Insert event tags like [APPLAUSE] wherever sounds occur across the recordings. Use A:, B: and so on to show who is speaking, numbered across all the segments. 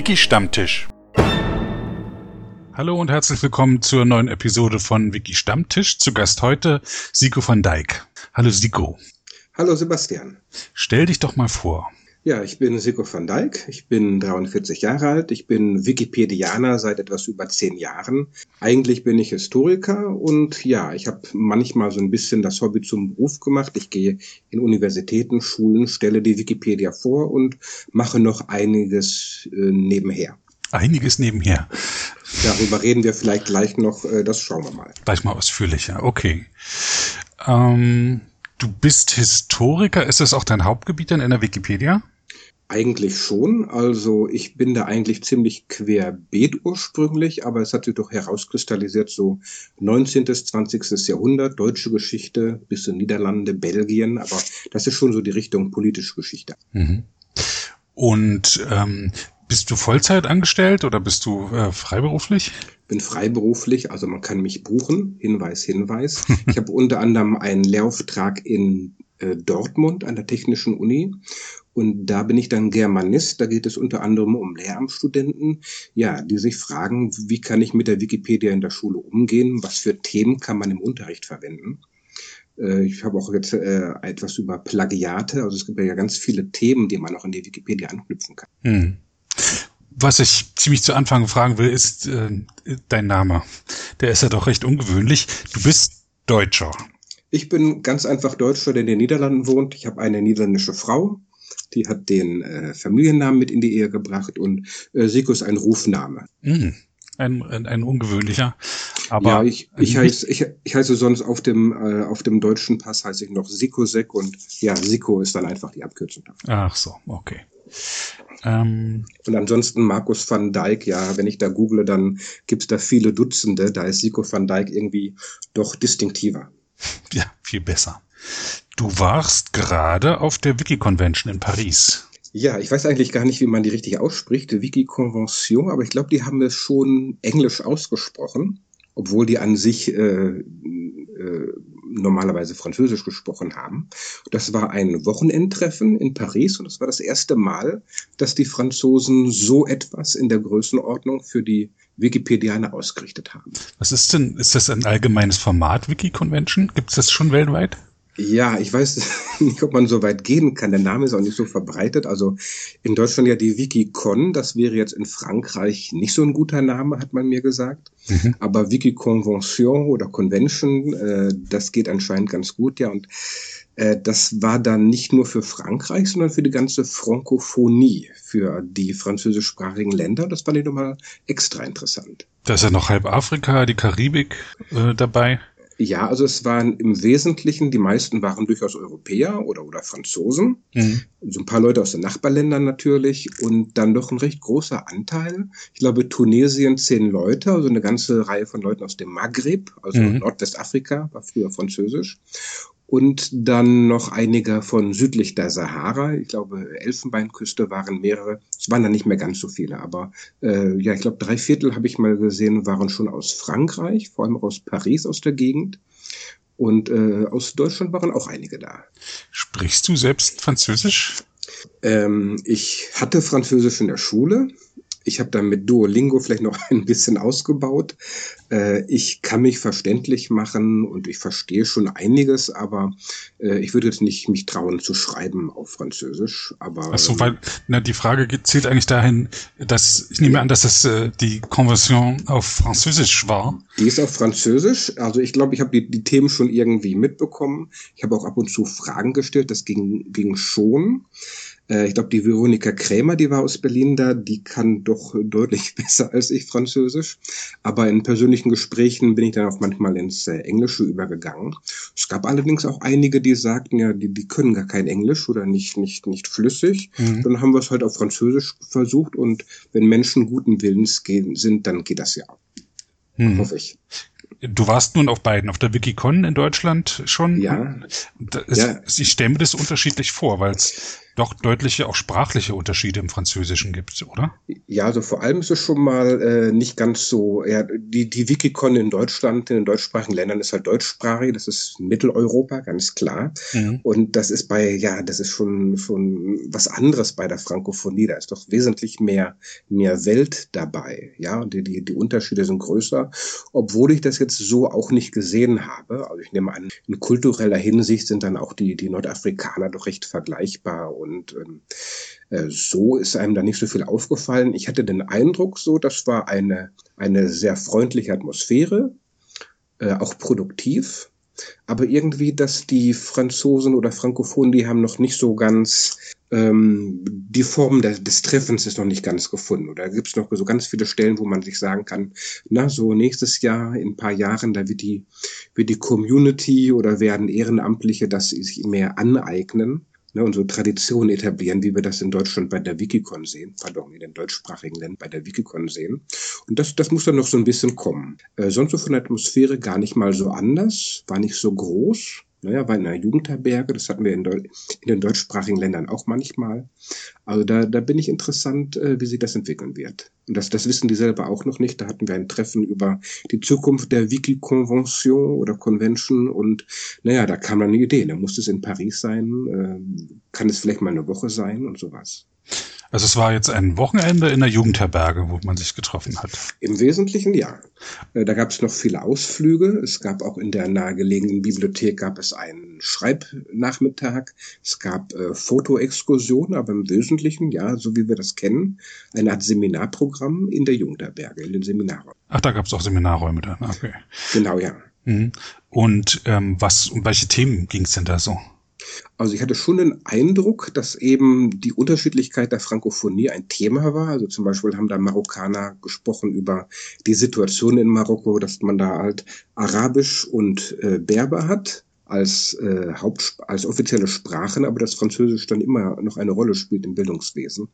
A: Wiki Stammtisch. Hallo und herzlich willkommen zur neuen Episode von Wiki Stammtisch. Zu Gast heute Siko van Dijk. Hallo Siko.
B: Hallo Sebastian.
A: Stell dich doch mal vor.
B: Ja, ich bin Siko van Dijk. Ich bin 43 Jahre alt. Ich bin Wikipedianer seit etwas über zehn Jahren. Eigentlich bin ich Historiker und ja, ich habe manchmal so ein bisschen das Hobby zum Beruf gemacht. Ich gehe in Universitäten, Schulen, stelle die Wikipedia vor und mache noch einiges äh, nebenher.
A: Einiges nebenher.
B: Darüber reden wir vielleicht gleich noch. Äh, das schauen wir mal.
A: Gleich mal ausführlicher. Okay. Ähm, du bist Historiker. Ist das auch dein Hauptgebiet in der Wikipedia?
B: Eigentlich schon. Also ich bin da eigentlich ziemlich querbeet ursprünglich, aber es hat sich doch herauskristallisiert, so 19., 20. Jahrhundert, deutsche Geschichte, bis in Niederlande, Belgien, aber das ist schon so die Richtung politische Geschichte.
A: Mhm. Und ähm, bist du Vollzeit angestellt oder bist du äh, freiberuflich?
B: Bin freiberuflich, also man kann mich buchen. Hinweis, Hinweis. ich habe unter anderem einen Lehrauftrag in äh, Dortmund an der Technischen Uni und da bin ich dann Germanist. Da geht es unter anderem um Lehramtsstudenten, ja, die sich fragen, wie kann ich mit der Wikipedia in der Schule umgehen? Was für Themen kann man im Unterricht verwenden? Äh, ich habe auch jetzt äh, etwas über Plagiate. Also es gibt ja ganz viele Themen, die man auch in die Wikipedia anknüpfen kann. Hm.
A: Was ich ziemlich zu Anfang fragen will, ist äh, dein Name. Der ist ja doch recht ungewöhnlich. Du bist Deutscher.
B: Ich bin ganz einfach Deutscher, der in den Niederlanden wohnt. Ich habe eine niederländische Frau. Die hat den äh, Familiennamen mit in die Ehe gebracht und äh, Siko ist ein Rufname.
A: Mm, ein, ein, ein ungewöhnlicher. Aber
B: ja, ich, ich, heiße, ich, ich heiße sonst auf dem, äh, auf dem deutschen Pass heiße ich noch Sikosek und ja, Siko ist dann einfach die Abkürzung
A: dafür. Ach so, okay.
B: Ähm, und ansonsten Markus van Dijk, ja, wenn ich da google, dann gibt's da viele Dutzende. Da ist Siko van Dijk irgendwie doch distinktiver. [LAUGHS]
A: Ja, viel besser. Du warst gerade auf der Wiki-Convention in Paris.
B: Ja, ich weiß eigentlich gar nicht, wie man die richtig ausspricht, Wiki-Convention, aber ich glaube, die haben es schon englisch ausgesprochen, obwohl die an sich äh, äh, normalerweise Französisch gesprochen haben. Das war ein Wochenendtreffen in Paris und es war das erste Mal, dass die Franzosen so etwas in der Größenordnung für die Wikipedianer ausgerichtet haben.
A: Was ist denn, ist das ein allgemeines Format Wiki-Convention? Gibt es das schon weltweit?
B: Ja, ich weiß [LAUGHS] nicht, ob man so weit gehen kann. Der Name ist auch nicht so verbreitet. Also in Deutschland ja die Wikicon, das wäre jetzt in Frankreich nicht so ein guter Name, hat man mir gesagt. Mhm. Aber Wikiconvention oder Convention, äh, das geht anscheinend ganz gut, ja. Und äh, das war dann nicht nur für Frankreich, sondern für die ganze Frankophonie, für die französischsprachigen Länder. Das fand ich nochmal extra interessant.
A: Da ist ja noch halb Afrika, die Karibik äh, dabei.
B: Ja, also es waren im Wesentlichen, die meisten waren durchaus Europäer oder, oder Franzosen. Mhm. So ein paar Leute aus den Nachbarländern natürlich und dann doch ein recht großer Anteil. Ich glaube, Tunesien zehn Leute, also eine ganze Reihe von Leuten aus dem Maghreb, also mhm. Nordwestafrika, war früher Französisch und dann noch einige von südlich der Sahara. Ich glaube, Elfenbeinküste waren mehrere. Es waren dann nicht mehr ganz so viele, aber äh, ja, ich glaube, drei Viertel habe ich mal gesehen, waren schon aus Frankreich, vor allem aus Paris, aus der Gegend. Und äh, aus Deutschland waren auch einige da.
A: Sprichst du selbst Französisch?
B: Ähm, ich hatte Französisch in der Schule. Ich habe dann mit Duolingo vielleicht noch [LAUGHS] ein bisschen ausgebaut. Äh, ich kann mich verständlich machen und ich verstehe schon einiges, aber äh, ich würde jetzt nicht mich trauen zu schreiben auf Französisch. Aber
A: Ach so, weil na, die Frage zielt eigentlich dahin, dass ich nehme an, dass das äh, die Konvention auf Französisch war.
B: Die ist auf Französisch. Also ich glaube, ich habe die, die Themen schon irgendwie mitbekommen. Ich habe auch ab und zu Fragen gestellt. Das ging, ging schon. Äh, ich glaube, die Veronika Krämer, die war aus Berlin da, die kann doch deutlich [LAUGHS] besser als ich Französisch. Aber in persönlichen Gesprächen bin ich dann auch manchmal ins äh, Englische übergegangen. Es gab allerdings auch einige, die sagten, ja, die, die können gar kein Englisch oder nicht, nicht, nicht flüssig. Mhm. Dann haben wir es halt auf Französisch versucht und wenn Menschen guten Willens gehen, sind, dann geht das ja. Mhm. Hoffe ich.
A: Du warst nun auf beiden, auf der Wikicon in Deutschland schon.
B: Ja.
A: Das, ja. Ich stelle mir das unterschiedlich vor, weil es doch deutliche auch sprachliche Unterschiede im Französischen gibt, oder?
B: Ja, also vor allem ist es schon mal äh, nicht ganz so, ja, die, die Wikicon in Deutschland, in den deutschsprachigen Ländern ist halt deutschsprachig, das ist Mitteleuropa, ganz klar. Mhm. Und das ist bei, ja, das ist schon, schon was anderes bei der Frankophonie, da ist doch wesentlich mehr, mehr Welt dabei, ja, und die, die, die Unterschiede sind größer, obwohl ich das jetzt so auch nicht gesehen habe. Also ich nehme an, in kultureller Hinsicht sind dann auch die, die Nordafrikaner doch recht vergleichbar und ähm, äh, so ist einem da nicht so viel aufgefallen. Ich hatte den Eindruck, so, das war eine, eine sehr freundliche Atmosphäre, äh, auch produktiv. Aber irgendwie, dass die Franzosen oder Frankophonen, die haben noch nicht so ganz ähm, die Form des, des Treffens ist noch nicht ganz gefunden. Oder gibt es noch so ganz viele Stellen, wo man sich sagen kann, na, so nächstes Jahr, in ein paar Jahren, da wird die, wird die Community oder werden Ehrenamtliche das sich mehr aneignen ne, und so Traditionen etablieren, wie wir das in Deutschland bei der Wikicon sehen, pardon, in den deutschsprachigen Ländern bei der Wikicon sehen. Und das, das muss dann noch so ein bisschen kommen. Äh, sonst so von der Atmosphäre gar nicht mal so anders, war nicht so groß. Naja, in einer Jugendherberge, das hatten wir in, in, den deutschsprachigen Ländern auch manchmal. Also da, da bin ich interessant, äh, wie sich das entwickeln wird. Und das, das wissen die selber auch noch nicht. Da hatten wir ein Treffen über die Zukunft der Wiki-Konvention oder Convention und naja, da kam dann eine Idee. Da muss es in Paris sein, äh, kann es vielleicht mal eine Woche sein und sowas.
A: Also es war jetzt ein Wochenende in der Jugendherberge, wo man sich getroffen hat.
B: Im Wesentlichen ja. Äh, da gab es noch viele Ausflüge. Es gab auch in der nahegelegenen Bibliothek gab es einen Schreibnachmittag. Es gab äh, Fotoexkursionen, aber im Wesentlichen, ja, so wie wir das kennen, eine Art Seminarprogramm in der Jugendherberge, in den Seminarräumen.
A: Ach, da gab es auch Seminarräume dann, okay.
B: Genau, ja.
A: Mhm. Und ähm, was, um welche Themen ging es denn da so?
B: Also ich hatte schon den Eindruck, dass eben die Unterschiedlichkeit der Frankophonie ein Thema war. Also zum Beispiel haben da Marokkaner gesprochen über die Situation in Marokko, dass man da halt Arabisch und äh, Berber hat als, äh, Haupt, als offizielle Sprachen, aber das Französisch dann immer noch eine Rolle spielt im Bildungswesen.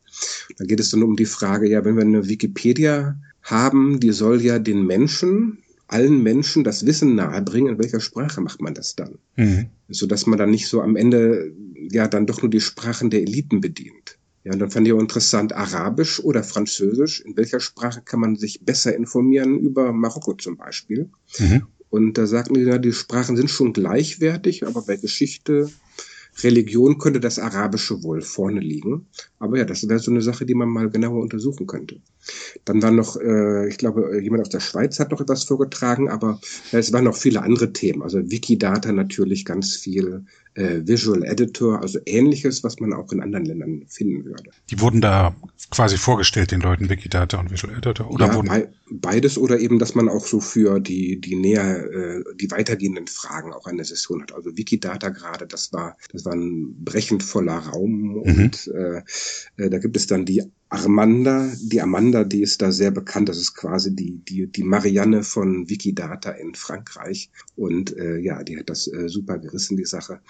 B: Da geht es dann um die Frage, ja, wenn wir eine Wikipedia haben, die soll ja den Menschen allen Menschen das Wissen nahebringen, in welcher Sprache macht man das dann? Mhm. So dass man dann nicht so am Ende ja dann doch nur die Sprachen der Eliten bedient. Ja, und dann fand ich auch interessant, Arabisch oder Französisch, in welcher Sprache kann man sich besser informieren über Marokko zum Beispiel? Mhm. Und da sagten die, ja, die Sprachen sind schon gleichwertig, aber bei Geschichte, Religion könnte das Arabische wohl vorne liegen. Aber ja, das wäre so eine Sache, die man mal genauer untersuchen könnte. Dann war noch, äh, ich glaube, jemand aus der Schweiz hat noch etwas vorgetragen, aber äh, es waren noch viele andere Themen. Also Wikidata natürlich ganz viel, äh, Visual Editor, also ähnliches, was man auch in anderen Ländern finden würde.
A: Die wurden da quasi vorgestellt, den Leuten Wikidata und Visual Editor? Oder
B: ja,
A: wurden
B: be beides oder eben, dass man auch so für die, die näher, äh, die weitergehenden Fragen auch eine Session hat. Also Wikidata gerade, das war, das war ein brechend voller Raum mhm. und äh, da gibt es dann die Armanda, die Amanda, die ist da sehr bekannt. Das ist quasi die, die, die Marianne von Wikidata in Frankreich. Und äh, ja, die hat das äh, super gerissen, die Sache.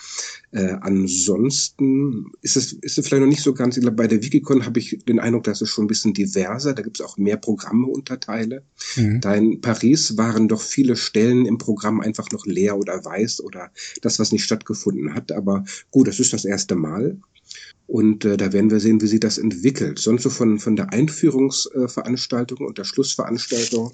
B: Äh, ansonsten ist es, ist es vielleicht noch nicht so ganz, ich glaube, bei der Wikicon habe ich den Eindruck, dass es schon ein bisschen diverser. Da gibt es auch mehr Programme Unterteile. Mhm. Da in Paris waren doch viele Stellen im Programm einfach noch leer oder weiß oder das, was nicht stattgefunden hat. Aber gut, das ist das erste Mal. Und äh, da werden wir sehen, wie sich das entwickelt. Sonst so von, von der Einführungsveranstaltung und der Schlussveranstaltung.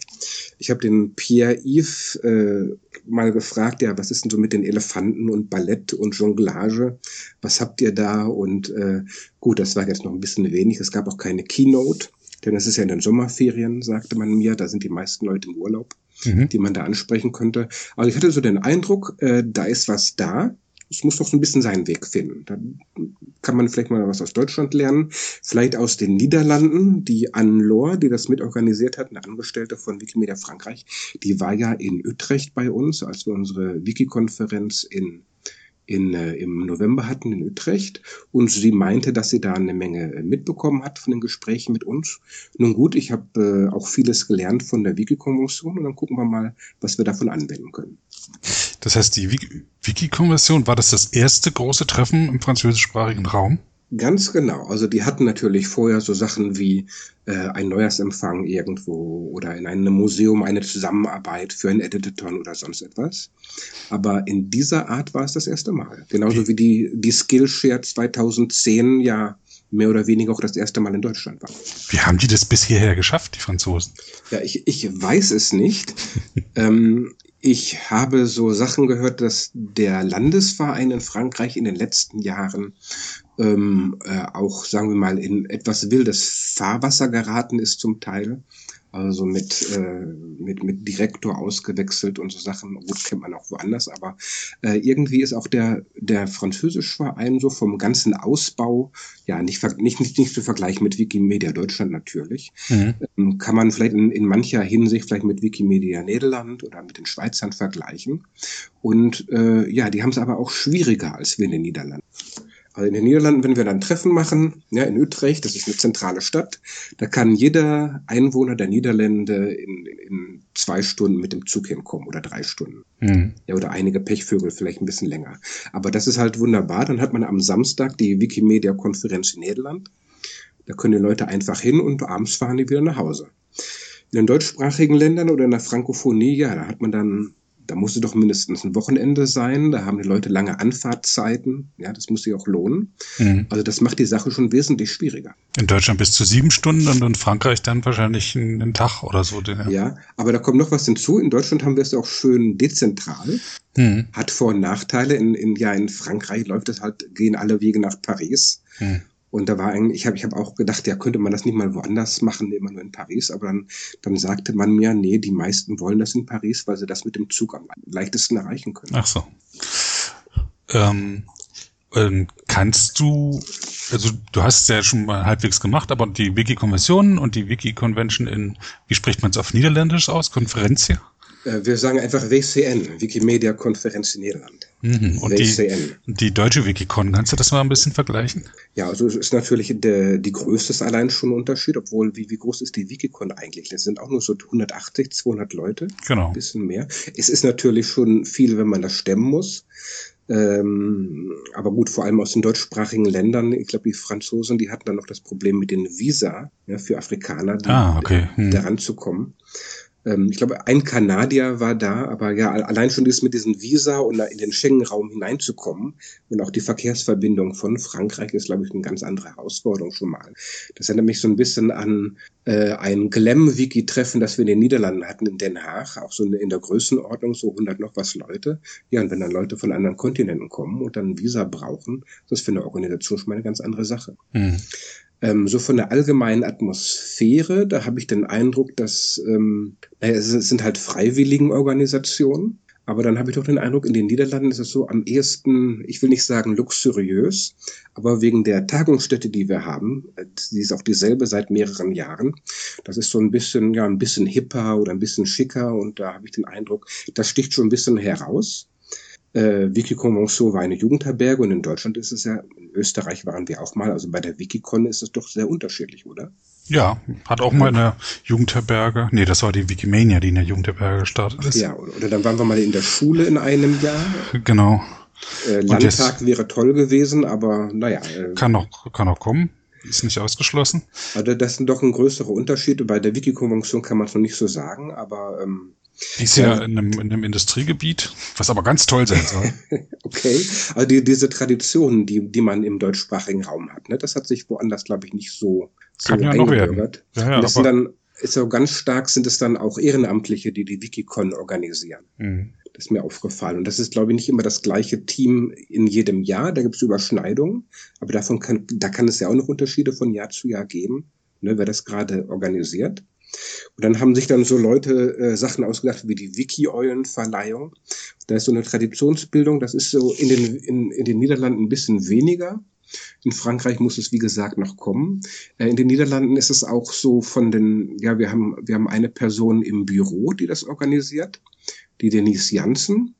B: Ich habe den Pierre-Yves äh, mal gefragt, ja, was ist denn so mit den Elefanten und Ballett und Jonglage? Was habt ihr da? Und äh, gut, das war jetzt noch ein bisschen wenig. Es gab auch keine Keynote, denn es ist ja in den Sommerferien, sagte man mir. Da sind die meisten Leute im Urlaub, mhm. die man da ansprechen könnte. Also ich hatte so den Eindruck, äh, da ist was da es muss doch so ein bisschen seinen Weg finden. Da kann man vielleicht mal was aus Deutschland lernen, vielleicht aus den Niederlanden. Die Anne Lohr, die das mitorganisiert hat, eine Angestellte von Wikimedia Frankreich, die war ja in Utrecht bei uns, als wir unsere Wiki-Konferenz in in, äh, im November hatten in Utrecht und sie meinte, dass sie da eine Menge äh, mitbekommen hat von den Gesprächen mit uns. Nun gut, ich habe äh, auch vieles gelernt von der Wiki-Konvention und dann gucken wir mal, was wir davon anwenden können.
A: Das heißt, die Wiki-Konvention, war das das erste große Treffen im französischsprachigen Raum?
B: Ganz genau. Also die hatten natürlich vorher so Sachen wie äh, ein Neujahrsempfang irgendwo oder in einem Museum eine Zusammenarbeit für ein Editathon oder sonst etwas. Aber in dieser Art war es das erste Mal. Genauso wie die, die Skillshare 2010 ja mehr oder weniger auch das erste Mal in Deutschland war.
A: Wie haben die das bis hierher geschafft, die Franzosen?
B: Ja, ich, ich weiß es nicht. ähm, ich habe so Sachen gehört, dass der Landesverein in Frankreich in den letzten Jahren ähm, äh, auch, sagen wir mal, in etwas wildes Fahrwasser geraten ist zum Teil also mit, äh, mit, mit Direktor ausgewechselt und so Sachen. Gut, kennt man auch woanders, aber äh, irgendwie ist auch der, der französische Verein so vom ganzen Ausbau, ja, nicht, nicht, nicht, nicht zu vergleichen mit Wikimedia Deutschland natürlich. Mhm. Ähm, kann man vielleicht in, in mancher Hinsicht vielleicht mit Wikimedia Nederland oder mit den Schweizern vergleichen. Und äh, ja, die haben es aber auch schwieriger als wir in den Niederlanden. Also in den Niederlanden, wenn wir dann Treffen machen, ja, in Utrecht, das ist eine zentrale Stadt, da kann jeder Einwohner der Niederlande in, in zwei Stunden mit dem Zug hinkommen oder drei Stunden. Mhm. Ja, oder einige Pechvögel vielleicht ein bisschen länger. Aber das ist halt wunderbar. Dann hat man am Samstag die Wikimedia-Konferenz in Niederland. Da können die Leute einfach hin und abends fahren die wieder nach Hause. In den deutschsprachigen Ländern oder in der Frankophonie, ja, da hat man dann da musste doch mindestens ein Wochenende sein, da haben die Leute lange Anfahrtzeiten, ja, das muss sich auch lohnen. Mhm. Also das macht die Sache schon wesentlich schwieriger.
A: In Deutschland bis zu sieben Stunden und in Frankreich dann wahrscheinlich einen Tag oder so.
B: Ja. ja, aber da kommt noch was hinzu. In Deutschland haben wir es auch schön dezentral. Mhm. Hat Vor- und Nachteile. In, in, ja, in Frankreich läuft es halt, gehen alle Wege nach Paris. Mhm. Und da war eigentlich, ich habe ich hab auch gedacht, ja, könnte man das nicht mal woanders machen, immer nur in Paris. Aber dann, dann sagte man mir, nee, die meisten wollen das in Paris, weil sie das mit dem Zug am leichtesten erreichen können.
A: Ach so. Ähm, ähm, kannst du, also du hast es ja schon mal halbwegs gemacht, aber die Wiki-Konvention und die Wiki-Convention in, wie spricht man es auf Niederländisch aus? Konferenz hier?
B: Äh, wir sagen einfach WCN, Wikimedia Konferenz in Niederland.
A: Mhm. Und WCN. Die, die deutsche Wikicon, kannst du das mal ein bisschen vergleichen?
B: Ja, also es ist natürlich der, die größte ist allein schon ein Unterschied, obwohl wie, wie groß ist die Wikicon eigentlich? Das sind auch nur so 180, 200 Leute.
A: Genau. Ein
B: bisschen mehr. Es ist natürlich schon viel, wenn man das stemmen muss. Ähm, aber gut, vor allem aus den deutschsprachigen Ländern, ich glaube, die Franzosen, die hatten dann noch das Problem mit den Visa ja, für Afrikaner, die,
A: ah, okay. hm.
B: daran zu kommen. Ähm, ich glaube, ein Kanadier war da, aber ja, allein schon dieses mit diesem Visa und in den Schengen-Raum hineinzukommen und auch die Verkehrsverbindung von Frankreich ist, glaube ich, eine ganz andere Herausforderung schon mal. Das erinnert mich so ein bisschen an äh, ein Glam-Wiki-Treffen, das wir in den Niederlanden hatten, in Den Haag, auch so in der Größenordnung, so 100 noch was Leute. Ja, und wenn dann Leute von anderen Kontinenten kommen und dann Visa brauchen, das ist für eine Organisation schon mal eine ganz andere Sache. Mhm. Ähm, so von der allgemeinen Atmosphäre, da habe ich den Eindruck, dass ähm, naja, es sind halt freiwilligen Organisationen. Aber dann habe ich doch den Eindruck, in den Niederlanden ist es so am ehesten, ich will nicht sagen luxuriös, aber wegen der Tagungsstätte, die wir haben, die ist auch dieselbe seit mehreren Jahren. Das ist so ein bisschen, ja, ein bisschen hipper oder ein bisschen schicker und da habe ich den Eindruck, das sticht schon ein bisschen heraus. Äh, Wikiconvention war eine Jugendherberge und in Deutschland ist es ja, in Österreich waren wir auch mal, also bei der Wikicon ist es doch sehr unterschiedlich, oder?
A: Ja, hat auch mal eine Jugendherberge. Nee, das war die Wikimania, die in der Jugendherberge gestartet ist.
B: Ja, oder, oder dann waren wir mal in der Schule in einem Jahr.
A: Genau.
B: Äh, Landtag wäre toll gewesen, aber naja.
A: Äh, kann noch, kann noch kommen. Ist nicht ausgeschlossen.
B: Also das sind doch ein größerer Unterschied. Bei der Wiki-Konvention kann man es noch nicht so sagen, aber ähm,
A: die ist ja, in, einem, in einem Industriegebiet, was aber ganz toll sein soll. [LAUGHS]
B: okay, also die, diese Traditionen, die, die man im deutschsprachigen Raum hat, ne, das hat sich woanders, glaube ich, nicht so, so
A: Kann ja noch werden. Ja,
B: ja, das sind dann, ist so ganz stark sind es dann auch Ehrenamtliche, die die Wikicon organisieren. Mhm. Das ist mir aufgefallen. Und das ist, glaube ich, nicht immer das gleiche Team in jedem Jahr. Da gibt es Überschneidungen. Aber davon kann, da kann es ja auch noch Unterschiede von Jahr zu Jahr geben, ne, wer das gerade organisiert. Und dann haben sich dann so Leute äh, Sachen ausgedacht wie die Wiki-Eulen-Verleihung. Da ist so eine Traditionsbildung, das ist so in den, in, in den Niederlanden ein bisschen weniger. In Frankreich muss es, wie gesagt, noch kommen. Äh, in den Niederlanden ist es auch so von den, ja, wir haben, wir haben eine Person im Büro, die das organisiert, die Denise Janssen.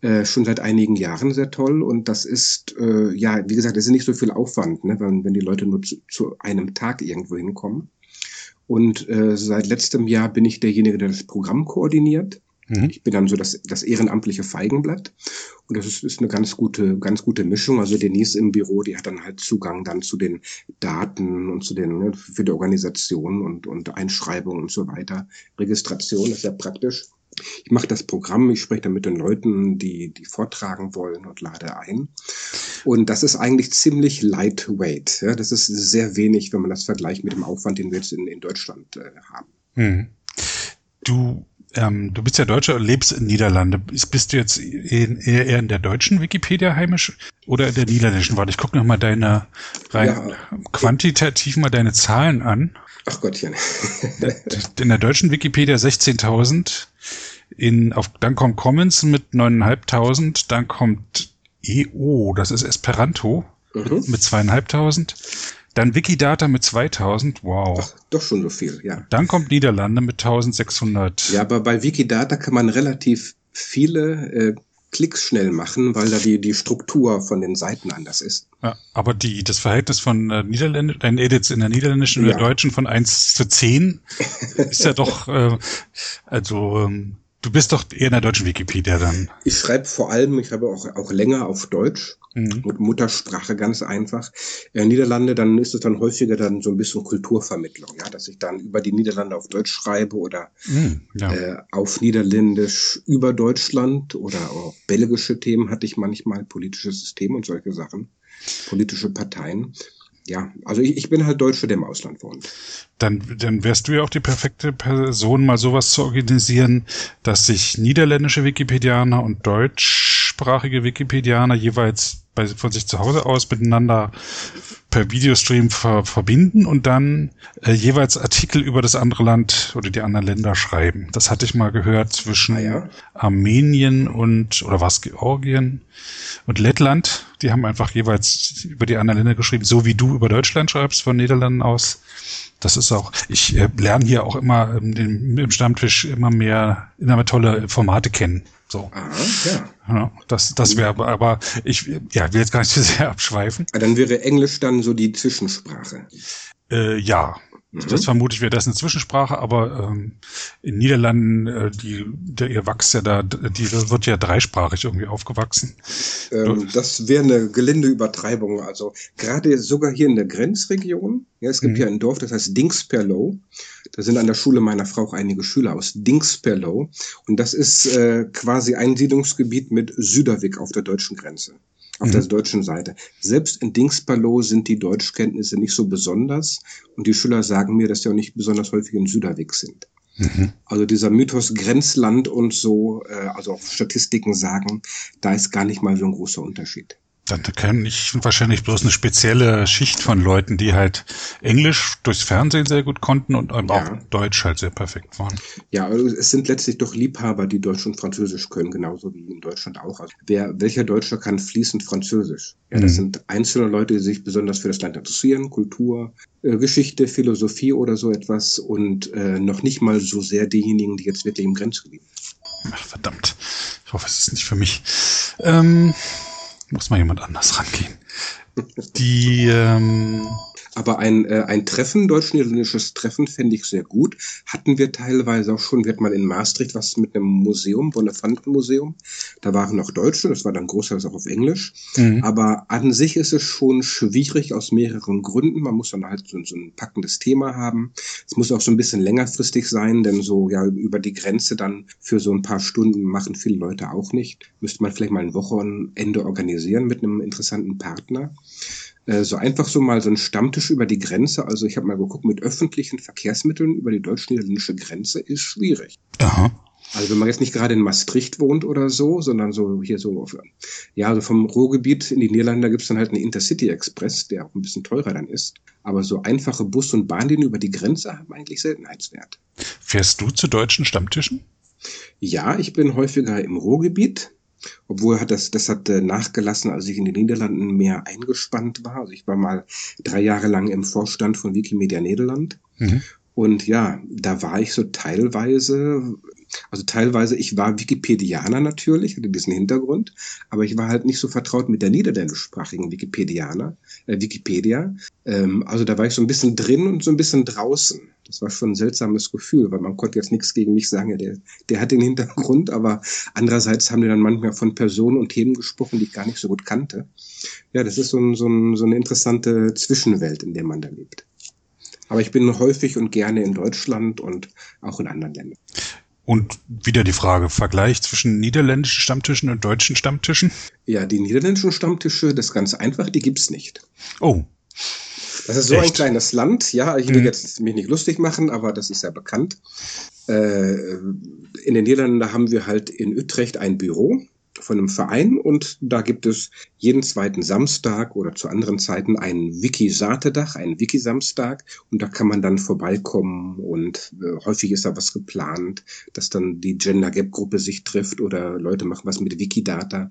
B: Äh, schon seit einigen Jahren sehr toll und das ist, äh, ja, wie gesagt, es ist nicht so viel Aufwand, ne, wenn, wenn die Leute nur zu, zu einem Tag irgendwo hinkommen. Und äh, seit letztem Jahr bin ich derjenige, der das Programm koordiniert. Mhm. Ich bin dann so das, das ehrenamtliche Feigenblatt. Und das ist, ist eine ganz gute, ganz gute Mischung. Also Denise im Büro, die hat dann halt Zugang dann zu den Daten und zu den, ne, für die Organisation und, und Einschreibung und so weiter. Registration, das ist ja praktisch. Ich mache das Programm, ich spreche dann mit den Leuten, die, die vortragen wollen und lade ein. Und das ist eigentlich ziemlich lightweight. Ja? Das ist sehr wenig, wenn man das vergleicht mit dem Aufwand, den wir jetzt in, in Deutschland äh, haben. Hm.
A: Du ähm, du bist ja Deutscher und lebst in Niederlande. Bist du jetzt in, eher in der deutschen Wikipedia heimisch oder in der niederländischen? Warte, ich gucke noch mal deine rein ja. quantitativ mal deine Zahlen an.
B: Ach Gottchen.
A: in der deutschen Wikipedia 16.000, in, auf, dann kommt Commons mit 9.500, dann kommt EO, das ist Esperanto, mhm. mit, zweieinhalbtausend. Dann Wikidata mit 2000, wow. Ach,
B: doch schon so viel, ja.
A: Dann kommt Niederlande mit 1600.
B: Ja, aber bei Wikidata kann man relativ viele äh, Klicks schnell machen, weil da die, die Struktur von den Seiten anders ist.
A: Ja, aber die, das Verhältnis von äh, Niederländ Edits in der niederländischen und ja. der deutschen von 1 zu 10 ist ja doch, äh, also ähm, du bist doch eher in der deutschen Wikipedia dann.
B: Ich schreibe vor allem, ich habe auch, auch länger auf Deutsch. Mhm. Mit Muttersprache ganz einfach. In äh, Niederlande, dann ist es dann häufiger dann so ein bisschen Kulturvermittlung, ja, dass ich dann über die Niederlande auf Deutsch schreibe oder mhm, ja. äh, auf Niederländisch über Deutschland oder auch belgische Themen hatte ich manchmal, politisches System und solche Sachen, politische Parteien ja, also ich, ich bin halt Deutscher, der im Ausland wohnt.
A: Dann, dann wärst du ja auch die perfekte Person, mal sowas zu organisieren, dass sich niederländische Wikipedianer und deutschsprachige Wikipedianer jeweils bei, von sich zu Hause aus miteinander per Videostream ver, verbinden und dann äh, jeweils Artikel über das andere Land oder die anderen Länder schreiben. Das hatte ich mal gehört zwischen ah, ja. Armenien und, oder was, Georgien und Lettland. Die haben einfach jeweils über die anderen Länder geschrieben, so wie du über Deutschland schreibst von Niederlanden aus. Das ist auch, ich äh, lerne hier auch immer im, im Stammtisch immer mehr, immer mehr tolle Formate kennen. So. Aha, ja. ja das das wäre aber, ich ja, will jetzt gar nicht zu sehr abschweifen.
B: Ah, dann wäre Englisch dann so die Zwischensprache.
A: Äh, ja, Mhm. Das vermute ich wäre das eine Zwischensprache, aber ähm, in Niederlanden, äh, die, der, ihr wächst ja da, die wird ja dreisprachig irgendwie aufgewachsen.
B: Ähm, das wäre eine gelinde Übertreibung. Also gerade sogar hier in der Grenzregion, ja, es gibt mhm. ja ein Dorf, das heißt Dingsperlo. Da sind an der Schule meiner Frau auch einige Schüler aus Dingsperlo. Und das ist äh, quasi ein Siedlungsgebiet mit Süderwick auf der deutschen Grenze auf mhm. der deutschen Seite. Selbst in Dingsperlo sind die Deutschkenntnisse nicht so besonders und die Schüler sagen mir, dass die auch nicht besonders häufig in Süderweg sind. Mhm. Also dieser Mythos Grenzland und so, äh, also auch Statistiken sagen, da ist gar nicht mal so ein großer Unterschied.
A: Dann kenne ich wahrscheinlich bloß eine spezielle Schicht von Leuten, die halt Englisch durchs Fernsehen sehr gut konnten und ja. auch Deutsch halt sehr perfekt waren.
B: Ja, also es sind letztlich doch Liebhaber, die Deutsch und Französisch können, genauso wie in Deutschland auch. Also wer, welcher Deutscher kann fließend Französisch? Ja, das mhm. sind einzelne Leute, die sich besonders für das Land interessieren, Kultur, äh, Geschichte, Philosophie oder so etwas und äh, noch nicht mal so sehr diejenigen, die jetzt wirklich im Grenzgebiet.
A: Ach, verdammt. Ich hoffe, es ist nicht für mich. Ähm muss mal jemand anders rangehen. Die ähm,
B: aber ein, äh, ein Treffen, deutsch-niederländisches Treffen, fände ich sehr gut. Hatten wir teilweise auch schon. Wir hatten mal in Maastricht was mit einem Museum, Bonafanten-Museum. Da waren noch Deutsche, das war dann großteils auch auf Englisch. Mhm. Aber an sich ist es schon schwierig aus mehreren Gründen. Man muss dann halt so, so ein packendes Thema haben. Es muss auch so ein bisschen längerfristig sein, denn so ja über die Grenze dann für so ein paar Stunden machen viele Leute auch nicht. Müsste man vielleicht mal ein Wochenende organisieren mit einem interessanten Partner. Äh, so einfach so mal so ein Stammtisch über die Grenze. Also ich habe mal geguckt, mit öffentlichen Verkehrsmitteln über die deutsch-niederländische Grenze ist schwierig. Aha. Also wenn man jetzt nicht gerade in Maastricht wohnt oder so, sondern so hier so, auf, ja, also vom Ruhrgebiet in die Niederlande gibt's dann halt einen Intercity Express, der auch ein bisschen teurer dann ist. Aber so einfache Bus- und Bahnlinien über die Grenze haben eigentlich Seltenheitswert.
A: Fährst du zu deutschen Stammtischen?
B: Ja, ich bin häufiger im Ruhrgebiet. Obwohl hat das, das hat äh, nachgelassen, als ich in den Niederlanden mehr eingespannt war. Also ich war mal drei Jahre lang im Vorstand von Wikimedia Nederland. Mhm. Und ja, da war ich so teilweise Also teilweise, ich war Wikipedianer natürlich, hatte diesen Hintergrund, aber ich war halt nicht so vertraut mit der niederländischsprachigen Wikipedianer, äh, Wikipedia. Ähm, also da war ich so ein bisschen drin und so ein bisschen draußen. Das war schon ein seltsames Gefühl, weil man konnte jetzt nichts gegen mich sagen, ja, der, der hat den Hintergrund, aber andererseits haben die dann manchmal von Personen und Themen gesprochen, die ich gar nicht so gut kannte. Ja, das ist so, ein, so, ein, so eine interessante Zwischenwelt, in der man da lebt. Aber ich bin häufig und gerne in Deutschland und auch in anderen Ländern.
A: Und wieder die Frage, Vergleich zwischen niederländischen Stammtischen und deutschen Stammtischen?
B: Ja, die niederländischen Stammtische, das ist ganz einfach, die gibt's nicht.
A: Oh.
B: Das ist so Echt? ein kleines Land, ja, ich will hm. jetzt mich nicht lustig machen, aber das ist ja bekannt. Äh, in den Niederlanden haben wir halt in Utrecht ein Büro von einem Verein und da gibt es jeden zweiten Samstag oder zu anderen Zeiten einen Wiki-Satedach, einen Wiki-Samstag und da kann man dann vorbeikommen und äh, häufig ist da was geplant, dass dann die Gender Gap Gruppe sich trifft oder Leute machen was mit Wikidata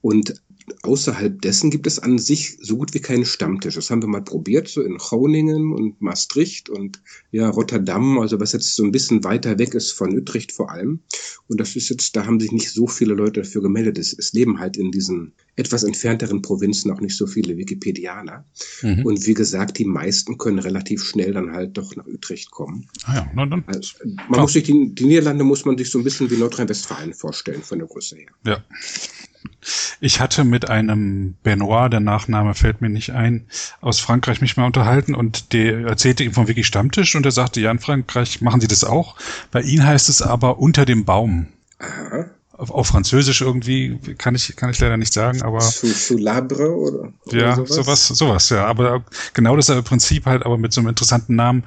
B: und außerhalb dessen gibt es an sich so gut wie keinen Stammtisch. Das haben wir mal probiert, so in Groningen und Maastricht und ja, Rotterdam, also was jetzt so ein bisschen weiter weg ist von Utrecht vor allem. Und das ist jetzt, da haben sich nicht so viele Leute dafür gemeldet. Es, es leben halt in diesen etwas entfernteren Provinzen auch nicht so viele Wikipedianer. Mhm. Und wie gesagt, die meisten können relativ schnell dann halt doch nach Utrecht kommen.
A: Ah ja, na dann.
B: Also, man klar. muss sich die, die Niederlande muss man sich so ein bisschen wie Nordrhein-Westfalen vorstellen von der Größe her.
A: Ja. Ich hatte mit einem Benoit, der Nachname fällt mir nicht ein, aus Frankreich mich mal unterhalten und der erzählte ihm vom Wiki Stammtisch und er sagte, ja, in Frankreich machen sie das auch. Bei ihnen heißt es aber unter dem Baum. Aha. Auf, auf Französisch irgendwie kann ich kann ich leider nicht sagen, aber
B: sous, l'arbre oder,
A: oder ja sowas? sowas sowas ja, aber genau das Prinzip halt, aber mit so einem interessanten Namen.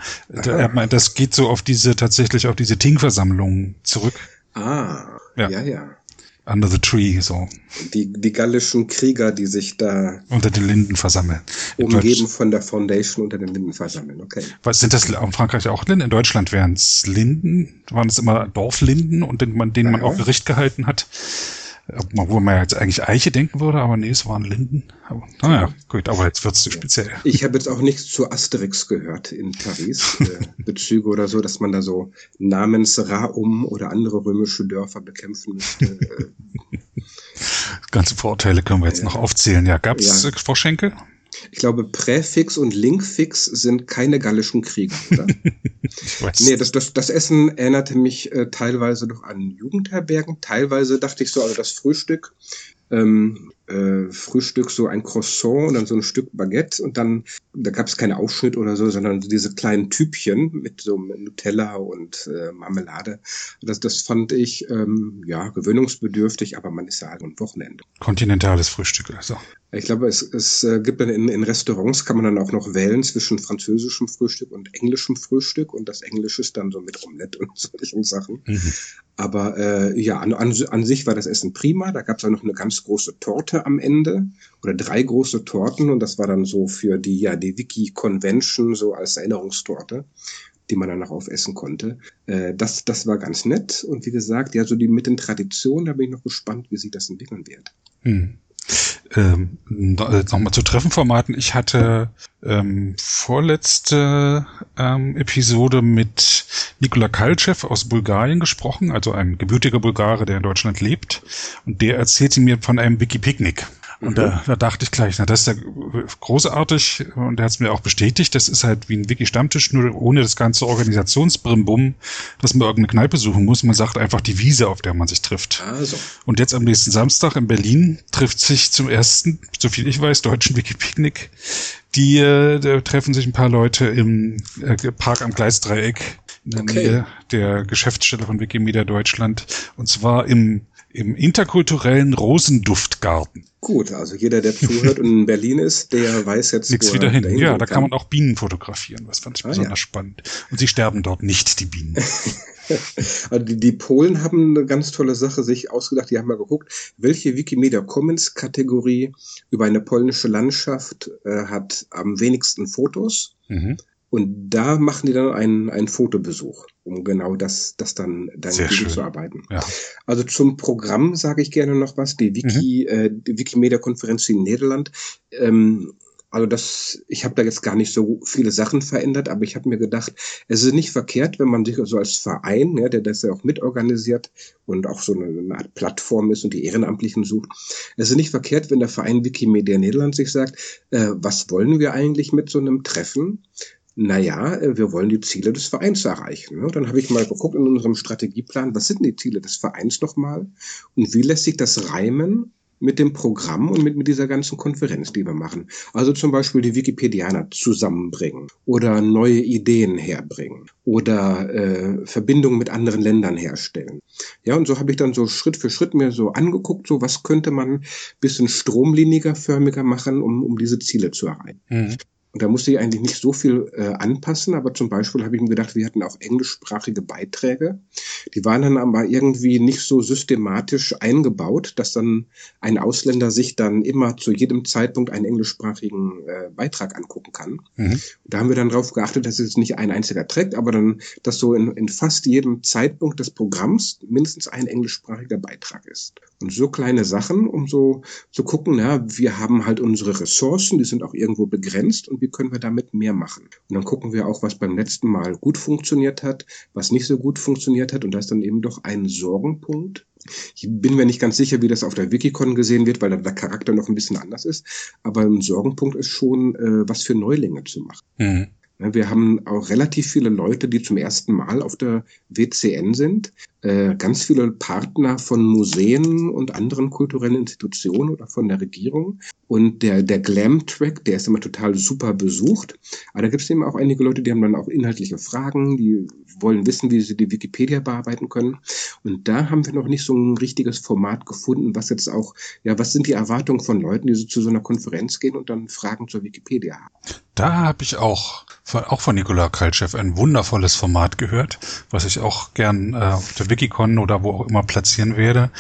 A: Meint, das geht so auf diese tatsächlich auf diese Ting-Versammlungen zurück.
B: Ah, ja, ja. ja.
A: Under the Tree, so.
B: Die, die gallischen Krieger, die sich da
A: unter den Linden versammeln.
B: Umgeben von der Foundation unter den Linden versammeln, okay.
A: Was sind das in Frankreich auch Linden? In Deutschland wären es Linden, waren es immer Dorflinden und den man, denen man auch Gericht gehalten hat. Obwohl man jetzt eigentlich Eiche denken würde, aber nee, es waren Linden. Aber, naja, gut, aber jetzt wird's zu speziell.
B: Ich habe jetzt auch nichts zu Asterix gehört in Paris, [LAUGHS] äh, Bezüge oder so, dass man da so namens Raum oder andere römische Dörfer bekämpfen müsste. [LAUGHS]
A: Ganze Vorteile können wir jetzt ja. noch aufzählen. Ja, gab's ja. Vorschenke?
B: Ich glaube, Präfix und Linkfix sind keine gallischen Krieger, oder? [LAUGHS] ich weiß. Nee, das, das, das Essen erinnerte mich äh, teilweise doch an Jugendherbergen. Teilweise dachte ich so, also das Frühstück ähm, äh, Frühstück so ein Croissant und dann so ein Stück Baguette und dann, da gab es keinen Aufschnitt oder so, sondern diese kleinen Typchen mit so Nutella und äh, Marmelade. Das, das fand ich ähm, ja gewöhnungsbedürftig, aber man ist ja halt am Wochenende.
A: Kontinentales Frühstück, also.
B: Ich glaube, es, es äh, gibt dann in, in Restaurants kann man dann auch noch wählen zwischen französischem Frühstück und englischem Frühstück und das Englische ist dann so mit Omelette und [LAUGHS] solchen Sachen. Mhm. Aber äh, ja, an, an, an sich war das Essen prima. Da gab es auch noch eine ganz große Torte am Ende oder drei große Torten und das war dann so für die ja die Wiki Convention so als Erinnerungstorte die man dann noch aufessen konnte. Äh, das, das war ganz nett. Und wie gesagt, ja, so die mit den Traditionen, da bin ich noch gespannt, wie sich das entwickeln wird. Hm.
A: Ähm, Nochmal zu Treffenformaten. Ich hatte ähm, vorletzte ähm, Episode mit Nikola Kalchev aus Bulgarien gesprochen, also ein gebürtiger Bulgare, der in Deutschland lebt. Und der erzählte mir von einem Wiki-Picknick. Und mhm. da, da dachte ich gleich, na, das ist ja großartig und er hat es mir auch bestätigt, das ist halt wie ein Wiki-Stammtisch, nur ohne das ganze Organisationsbrimbum, dass man irgendeine Kneipe suchen muss. Man sagt einfach die Wiese, auf der man sich trifft. Also. Und jetzt am nächsten Samstag in Berlin trifft sich zum ersten, soviel ich weiß, deutschen Wiki-Picknick. Die äh, da treffen sich ein paar Leute im äh, Park am Gleisdreieck in der okay. Nähe der Geschäftsstelle von Wikimedia Deutschland. Und zwar im im interkulturellen Rosenduftgarten.
B: Gut, also jeder, der zuhört und in [LAUGHS] Berlin ist, der weiß jetzt,
A: Nichts wieder hin. Ja, da kann man auch Bienen fotografieren, was fand ich ah, besonders ja. spannend. Und sie sterben dort nicht, die Bienen. [LAUGHS]
B: also die, die, Polen haben eine ganz tolle Sache sich ausgedacht. Die haben mal geguckt, welche Wikimedia Commons Kategorie über eine polnische Landschaft äh, hat am wenigsten Fotos. Mhm. Und da machen die dann einen, einen Fotobesuch, um genau das, das dann, dann zu arbeiten. Ja. Also zum Programm sage ich gerne noch was. Die Wiki, mhm. äh, die Wikimedia-Konferenz in Niederland. Ähm, Also das, ich habe da jetzt gar nicht so viele Sachen verändert, aber ich habe mir gedacht, es ist nicht verkehrt, wenn man sich so als Verein, ja, der das ja auch mitorganisiert und auch so eine, eine Art Plattform ist und die Ehrenamtlichen sucht, es ist nicht verkehrt, wenn der Verein Wikimedia Nederland sich sagt, äh, was wollen wir eigentlich mit so einem Treffen? Naja, äh, wir wollen die Ziele des Vereins erreichen. Ne? Dann habe ich mal geguckt in unserem Strategieplan, was sind die Ziele des Vereins nochmal und wie lässt sich das reimen mit dem Programm und mit, mit dieser ganzen Konferenz, die wir machen. Also zum Beispiel die Wikipedianer zusammenbringen oder neue Ideen herbringen oder äh, Verbindungen mit anderen Ländern herstellen. Ja, und so habe ich dann so Schritt für Schritt mir so angeguckt, so was könnte man bisschen stromliniger, förmiger machen, um, um diese Ziele zu erreichen. Mhm. Und da musste ich eigentlich nicht so viel äh, anpassen, aber zum Beispiel habe ich mir gedacht, wir hatten auch englischsprachige Beiträge. Die waren dann aber irgendwie nicht so systematisch eingebaut, dass dann ein Ausländer sich dann immer zu jedem Zeitpunkt einen englischsprachigen äh, Beitrag angucken kann. Mhm. Da haben wir dann darauf geachtet, dass es nicht ein einziger trägt, aber dann, dass so in, in fast jedem Zeitpunkt des Programms mindestens ein englischsprachiger Beitrag ist. Und so kleine Sachen, um so zu gucken, na, wir haben halt unsere Ressourcen, die sind auch irgendwo begrenzt und wie können wir damit mehr machen. Und dann gucken wir auch, was beim letzten Mal gut funktioniert hat, was nicht so gut funktioniert hat. Und das ist dann eben doch ein Sorgenpunkt. Ich bin mir nicht ganz sicher, wie das auf der Wikicon gesehen wird, weil da der Charakter noch ein bisschen anders ist. Aber ein Sorgenpunkt ist schon, äh, was für Neulinge zu machen. Mhm. Wir haben auch relativ viele Leute, die zum ersten Mal auf der WCN sind. Äh, ganz viele Partner von Museen und anderen kulturellen Institutionen oder von der Regierung. Und der, der Glam-Track, der ist immer total super besucht. Aber da gibt es eben auch einige Leute, die haben dann auch inhaltliche Fragen, die wollen wissen, wie sie die Wikipedia bearbeiten können. Und da haben wir noch nicht so ein richtiges Format gefunden, was jetzt auch, ja, was sind die Erwartungen von Leuten, die so zu so einer Konferenz gehen und dann Fragen zur Wikipedia haben.
A: Da habe ich auch, auch von Nikola Kaltschew ein wundervolles Format gehört, was ich auch gern äh, auf der Wikicon oder wo auch immer platzieren werde.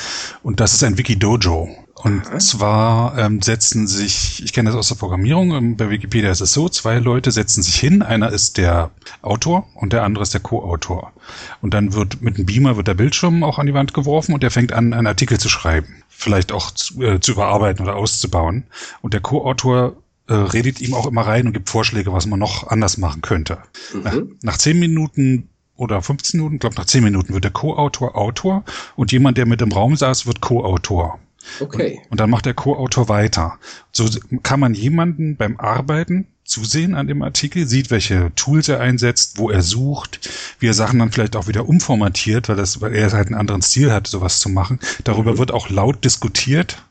A: Und das ist ein Wikidojo. Und Aha. zwar ähm, setzen sich, ich kenne das aus der Programmierung, ähm, bei Wikipedia ist es so, zwei Leute setzen sich hin, einer ist der Autor und der andere ist der Co-Autor. Und dann wird mit einem Beamer wird der Bildschirm auch an die Wand geworfen und der fängt an, einen Artikel zu schreiben, vielleicht auch zu, äh, zu überarbeiten oder auszubauen. Und der Co-Autor äh, redet ihm auch immer rein und gibt Vorschläge, was man noch anders machen könnte. Mhm. Nach, nach zehn Minuten oder 15 Minuten, glaube nach 10 Minuten wird der Co-Autor Autor und jemand, der mit im Raum saß, wird Co-Autor. Okay. Und, und, dann macht der Co-Autor weiter. So kann man jemanden beim Arbeiten zusehen an dem Artikel, sieht, welche Tools er einsetzt, wo er sucht, wie er Sachen dann vielleicht auch wieder umformatiert, weil, das, weil er halt einen anderen Stil hat, sowas zu machen. Darüber mhm. wird auch laut diskutiert.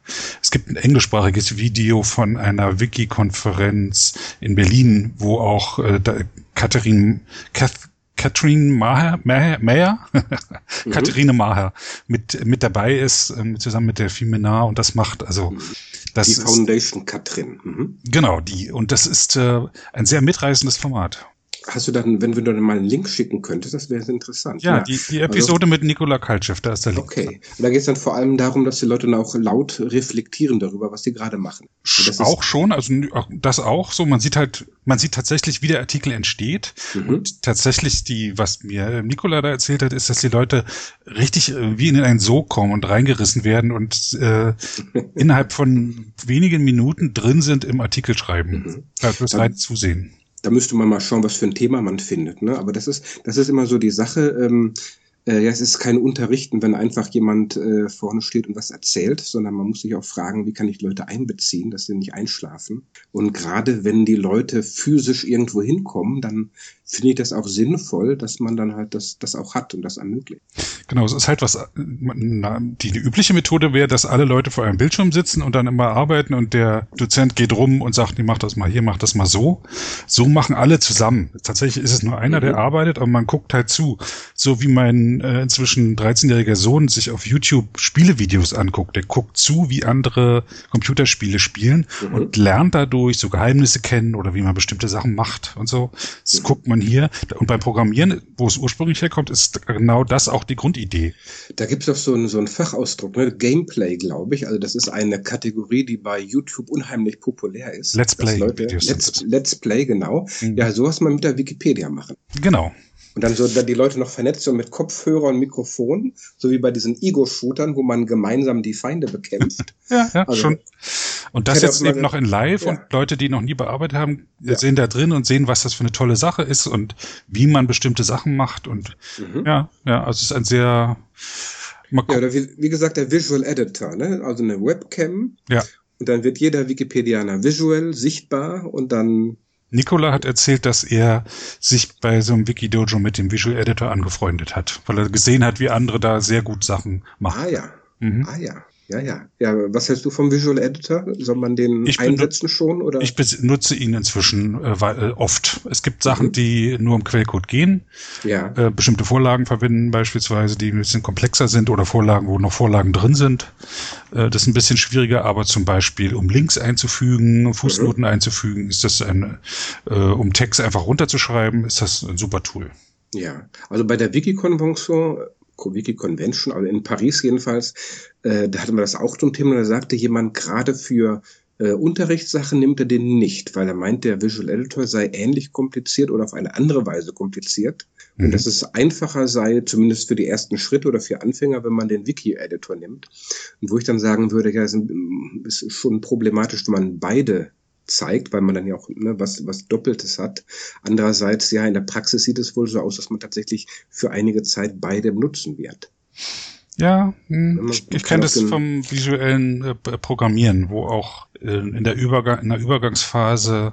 A: Es gibt ein englischsprachiges Video von einer Wiki-Konferenz in Berlin, wo auch äh, Katharin, Kath, Katrin Maher, Maher, Maher? mhm. Katharine Maher mit, mit dabei ist, ähm, zusammen mit der Fiminar und das macht, also mhm. das
B: Die Foundation ist, Katrin. Mhm.
A: Genau, die. Und das ist äh, ein sehr mitreißendes Format.
B: Hast du dann, wenn du dann mal einen Link schicken könntest, das wäre interessant.
A: Ja, ja. Die, die, also Episode also, mit Nikola Kaltschew, da ist der Link.
B: Okay. Und da geht es dann vor allem darum, dass die Leute dann auch laut reflektieren darüber, was sie gerade machen.
A: auch schon, also das auch so. Man sieht halt, man sieht tatsächlich, wie der Artikel entsteht. Mhm. Und tatsächlich die, was mir Nikola da erzählt hat, ist, dass die Leute richtig äh, wie in einen Sog kommen und reingerissen werden und äh, [LAUGHS] innerhalb von wenigen Minuten drin sind im Artikel schreiben. Mhm. Da wirst rein zusehen
B: da müsste man mal schauen, was für ein Thema man findet. Ne? Aber das ist, das ist immer so die Sache. Ähm, äh, ja, es ist kein Unterrichten, wenn einfach jemand äh, vorne steht und was erzählt, sondern man muss sich auch fragen, wie kann ich Leute einbeziehen, dass sie nicht einschlafen. Und gerade wenn die Leute physisch irgendwo hinkommen, dann finde ich das auch sinnvoll, dass man dann halt das, das auch hat und das ermöglicht.
A: Genau, es ist halt was, die, die übliche Methode wäre, dass alle Leute vor einem Bildschirm sitzen und dann immer arbeiten und der Dozent geht rum und sagt, nee, mach das mal hier, mach das mal so. So machen alle zusammen. Tatsächlich ist es nur einer, mhm. der arbeitet, aber man guckt halt zu. So wie mein äh, inzwischen 13-jähriger Sohn sich auf YouTube Spielevideos anguckt. Der guckt zu, wie andere Computerspiele spielen mhm. und lernt dadurch so Geheimnisse kennen oder wie man bestimmte Sachen macht und so. Das mhm. guckt man hier. Und beim Programmieren, wo es ursprünglich herkommt, ist genau das auch die Grundidee.
B: Da gibt es doch so einen, so einen Fachausdruck, ne? Gameplay, glaube ich. Also das ist eine Kategorie, die bei YouTube unheimlich populär ist.
A: Let's Play.
B: Leute, Let's, Let's Play, genau. Mhm. Ja, sowas mal mit der Wikipedia machen.
A: Genau.
B: Und dann so dann die Leute noch vernetzt so mit Kopfhörer und Mikrofon, so wie bei diesen Ego-Shootern, wo man gemeinsam die Feinde bekämpft. [LAUGHS]
A: ja, ja, also, schon. Und das jetzt eben noch in live ja. und Leute, die noch nie bearbeitet haben, ja. sehen da drin und sehen, was das für eine tolle Sache ist und wie man bestimmte Sachen macht und mhm. ja, ja, also es ist ein sehr
B: ja, oder wie, wie gesagt, der Visual Editor, ne? Also eine Webcam.
A: Ja.
B: Und dann wird jeder Wikipedianer visuell sichtbar und dann
A: Nicola hat erzählt, dass er sich bei so einem Wikidojo mit dem Visual Editor angefreundet hat, weil er gesehen hat, wie andere da sehr gut Sachen machen.
B: Ah ja. Mhm. Ah ja. Ja, ja. Ja, was hältst du vom Visual Editor? Soll man den ich einsetzen schon oder?
A: Ich benutze ihn inzwischen äh, äh, oft. Es gibt Sachen, mhm. die nur im Quellcode gehen.
B: Ja.
A: Äh, bestimmte Vorlagen verwenden beispielsweise, die ein bisschen komplexer sind oder Vorlagen, wo noch Vorlagen drin sind. Äh, das ist ein bisschen schwieriger, aber zum Beispiel um Links einzufügen, Fußnoten mhm. einzufügen, ist das ein, äh, um Text einfach runterzuschreiben, ist das ein super Tool.
B: Ja, also bei der Wiki-Konvention Wiki Convention, also in Paris jedenfalls, äh, da hatte man das auch zum Thema, da sagte jemand, gerade für äh, Unterrichtssachen nimmt er den nicht, weil er meint, der Visual Editor sei ähnlich kompliziert oder auf eine andere Weise kompliziert. Mhm. Und dass es einfacher sei, zumindest für die ersten Schritte oder für Anfänger, wenn man den Wiki-Editor nimmt. Und wo ich dann sagen würde, ja, es ist schon problematisch, wenn man beide zeigt, weil man dann ja auch ne, was, was Doppeltes hat. Andererseits, ja, in der Praxis sieht es wohl so aus, dass man tatsächlich für einige Zeit beide benutzen wird.
A: Ja, hm, man, ich, ich kenne das vom visuellen äh, Programmieren, wo auch äh, in, der Übergang, in der Übergangsphase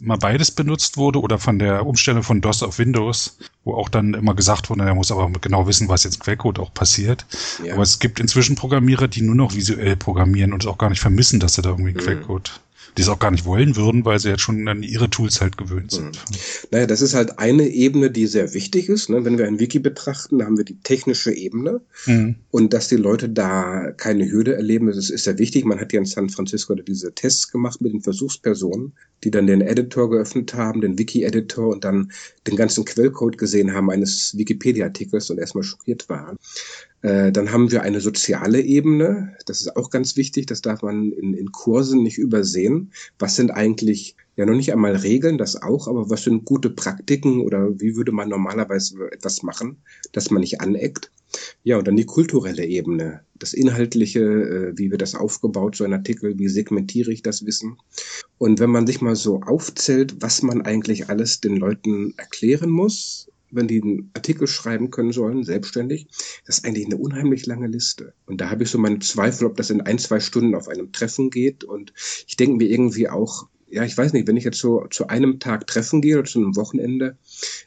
A: mal beides benutzt wurde oder von der Umstellung von DOS auf Windows, wo auch dann immer gesagt wurde, er muss aber genau wissen, was jetzt Quellcode auch passiert. Ja. Aber es gibt inzwischen Programmierer, die nur noch visuell programmieren und es auch gar nicht vermissen, dass sie da irgendwie mhm. Quellcode die es auch gar nicht wollen würden, weil sie jetzt schon an ihre Tools halt gewöhnt sind. Mhm.
B: Naja, das ist halt eine Ebene, die sehr wichtig ist. Ne? Wenn wir ein Wiki betrachten, da haben wir die technische Ebene. Mhm. Und dass die Leute da keine Hürde erleben, das ist, ist sehr wichtig. Man hat ja in San Francisco diese Tests gemacht mit den Versuchspersonen, die dann den Editor geöffnet haben, den Wiki-Editor und dann den ganzen Quellcode gesehen haben eines Wikipedia-Artikels und erstmal schockiert waren. Äh, dann haben wir eine soziale Ebene. Das ist auch ganz wichtig. Das darf man in, in Kursen nicht übersehen. Was sind eigentlich ja noch nicht einmal Regeln, das auch, aber was sind gute Praktiken oder wie würde man normalerweise etwas machen, dass man nicht aneckt? Ja, und dann die kulturelle Ebene, das Inhaltliche, äh, wie wird das aufgebaut, so ein Artikel, wie segmentiere ich das Wissen? Und wenn man sich mal so aufzählt, was man eigentlich alles den Leuten erklären muss, wenn die einen Artikel schreiben können sollen, selbstständig, das ist eigentlich eine unheimlich lange Liste. Und da habe ich so meine Zweifel, ob das in ein, zwei Stunden auf einem Treffen geht. Und ich denke mir irgendwie auch, ja, ich weiß nicht, wenn ich jetzt so zu einem Tag treffen gehe oder zu einem Wochenende,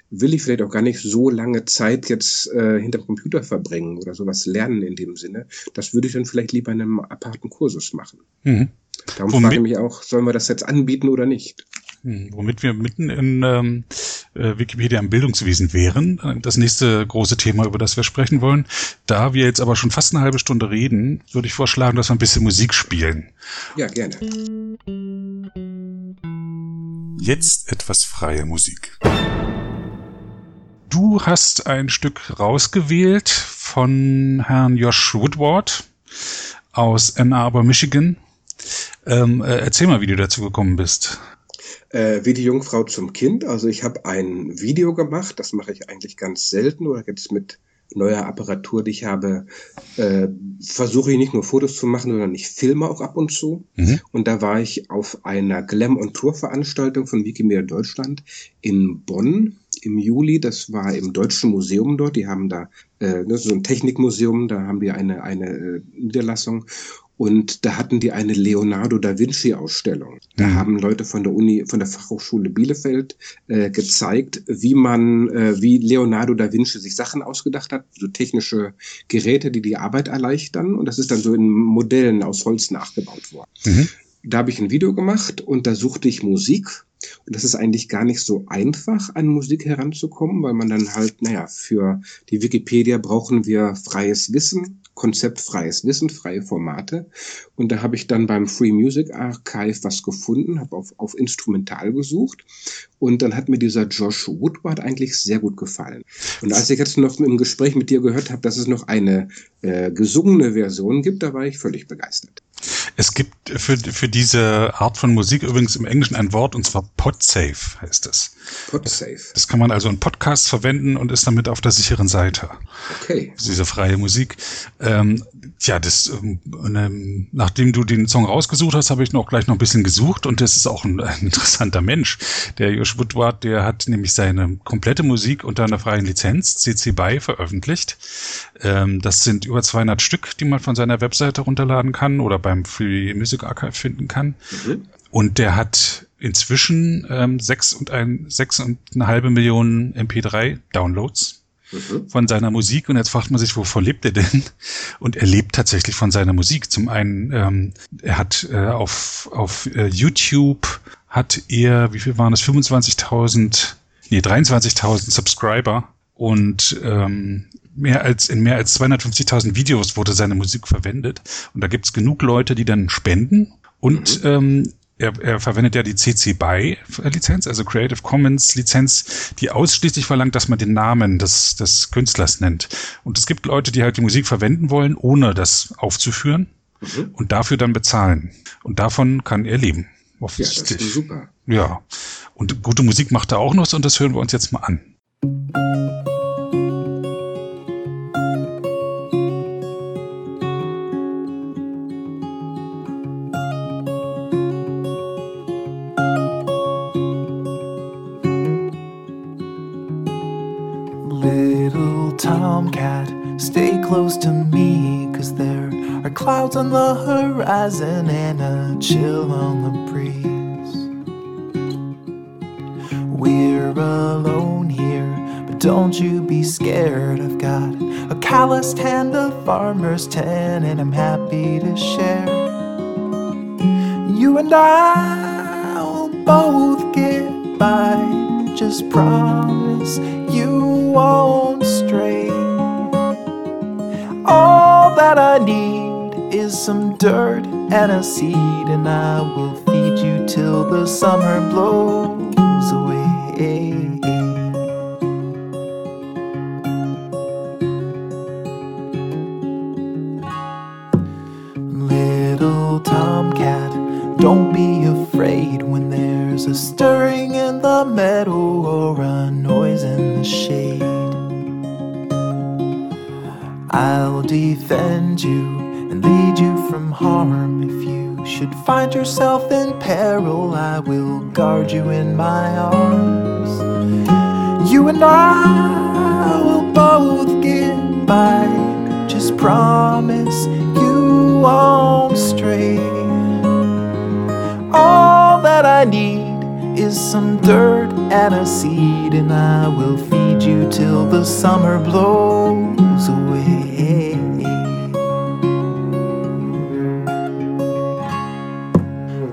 B: will ich vielleicht auch gar nicht so lange Zeit jetzt äh, hinterm Computer verbringen oder sowas lernen in dem Sinne. Das würde ich dann vielleicht lieber in einem aparten Kursus machen. Mhm. Darum Womit? frage ich mich auch, sollen wir das jetzt anbieten oder nicht?
A: Hm, womit wir mitten in ähm, äh, Wikipedia im Bildungswesen wären. Das nächste große Thema, über das wir sprechen wollen. Da wir jetzt aber schon fast eine halbe Stunde reden, würde ich vorschlagen, dass wir ein bisschen Musik spielen.
B: Ja, gerne.
A: Jetzt etwas freie Musik. Du hast ein Stück rausgewählt von Herrn Josh Woodward aus Ann Arbor, Michigan. Ähm, äh, erzähl mal, wie du dazu gekommen bist
B: äh, wie die Jungfrau zum Kind. Also ich habe ein Video gemacht, das mache ich eigentlich ganz selten oder jetzt mit neuer Apparatur, die ich habe, äh, versuche ich nicht nur Fotos zu machen, sondern ich filme auch ab und zu. Mhm. Und da war ich auf einer Glam- und Tour-Veranstaltung von Wikimedia Deutschland in Bonn im Juli. Das war im Deutschen Museum dort. Die haben da äh, so ein Technikmuseum, da haben wir eine, eine äh, Niederlassung. Und da hatten die eine Leonardo da Vinci Ausstellung. Da mhm. haben Leute von der Uni, von der Fachhochschule Bielefeld äh, gezeigt, wie man, äh, wie Leonardo da Vinci sich Sachen ausgedacht hat, so technische Geräte, die die Arbeit erleichtern. Und das ist dann so in Modellen aus Holz nachgebaut worden. Mhm. Da habe ich ein Video gemacht und da suchte ich Musik und das ist eigentlich gar nicht so einfach, an Musik heranzukommen, weil man dann halt, naja, für die Wikipedia brauchen wir freies Wissen, konzeptfreies Wissen, freie Formate. Und da habe ich dann beim Free Music Archive was gefunden, habe auf, auf Instrumental gesucht. Und dann hat mir dieser Josh Woodward eigentlich sehr gut gefallen. Und als ich jetzt noch im Gespräch mit dir gehört habe, dass es noch eine äh, gesungene Version gibt, da war ich völlig begeistert.
A: Es gibt für, für diese Art von Musik übrigens im Englischen ein Wort, und zwar Podsafe heißt es. PodSafe. Das, das, kann man also in Podcasts verwenden und ist damit auf der sicheren Seite.
B: Okay.
A: Diese freie Musik. Ähm, ja, das, ähm, nachdem du den Song rausgesucht hast, habe ich noch gleich noch ein bisschen gesucht und das ist auch ein, [LAUGHS] ein interessanter Mensch. Der Josh Woodward, der hat nämlich seine komplette Musik unter einer freien Lizenz, CC BY, veröffentlicht. Ähm, das sind über 200 Stück, die man von seiner Webseite runterladen kann oder beim Free Music Archive finden kann. Mhm. Und der hat inzwischen ähm, sechs und ein sechs und eine halbe Millionen MP3 Downloads mhm. von seiner Musik. Und jetzt fragt man sich, wovon lebt er denn? Und er lebt tatsächlich von seiner Musik. Zum einen, ähm, er hat äh, auf auf äh, YouTube hat er, wie viel waren das? 25.000, nee 23.000 Subscriber und ähm, mehr als in mehr als 250.000 Videos wurde seine Musik verwendet. Und da gibt's genug Leute, die dann spenden. Und mhm. ähm, er, er verwendet ja die CC BY Lizenz, also Creative Commons Lizenz, die ausschließlich verlangt, dass man den Namen des, des Künstlers nennt. Und es gibt Leute, die halt die Musik verwenden wollen, ohne das aufzuführen mhm. und dafür dann bezahlen. Und davon kann er leben.
B: Offensichtlich. Ja, das ist super.
A: Ja. Und gute Musik macht er auch noch und das hören wir uns jetzt mal an.
C: Clouds on the horizon and a chill on the breeze. We're alone here, but don't you be scared. I've got a calloused hand, a farmer's tan, and I'm happy to share. You and I will both get by. Just promise you won't stray. All that I need is some dirt and a seed, and I will feed you till the summer blows some dirt and a seed, and I will feed you till the summer blows away.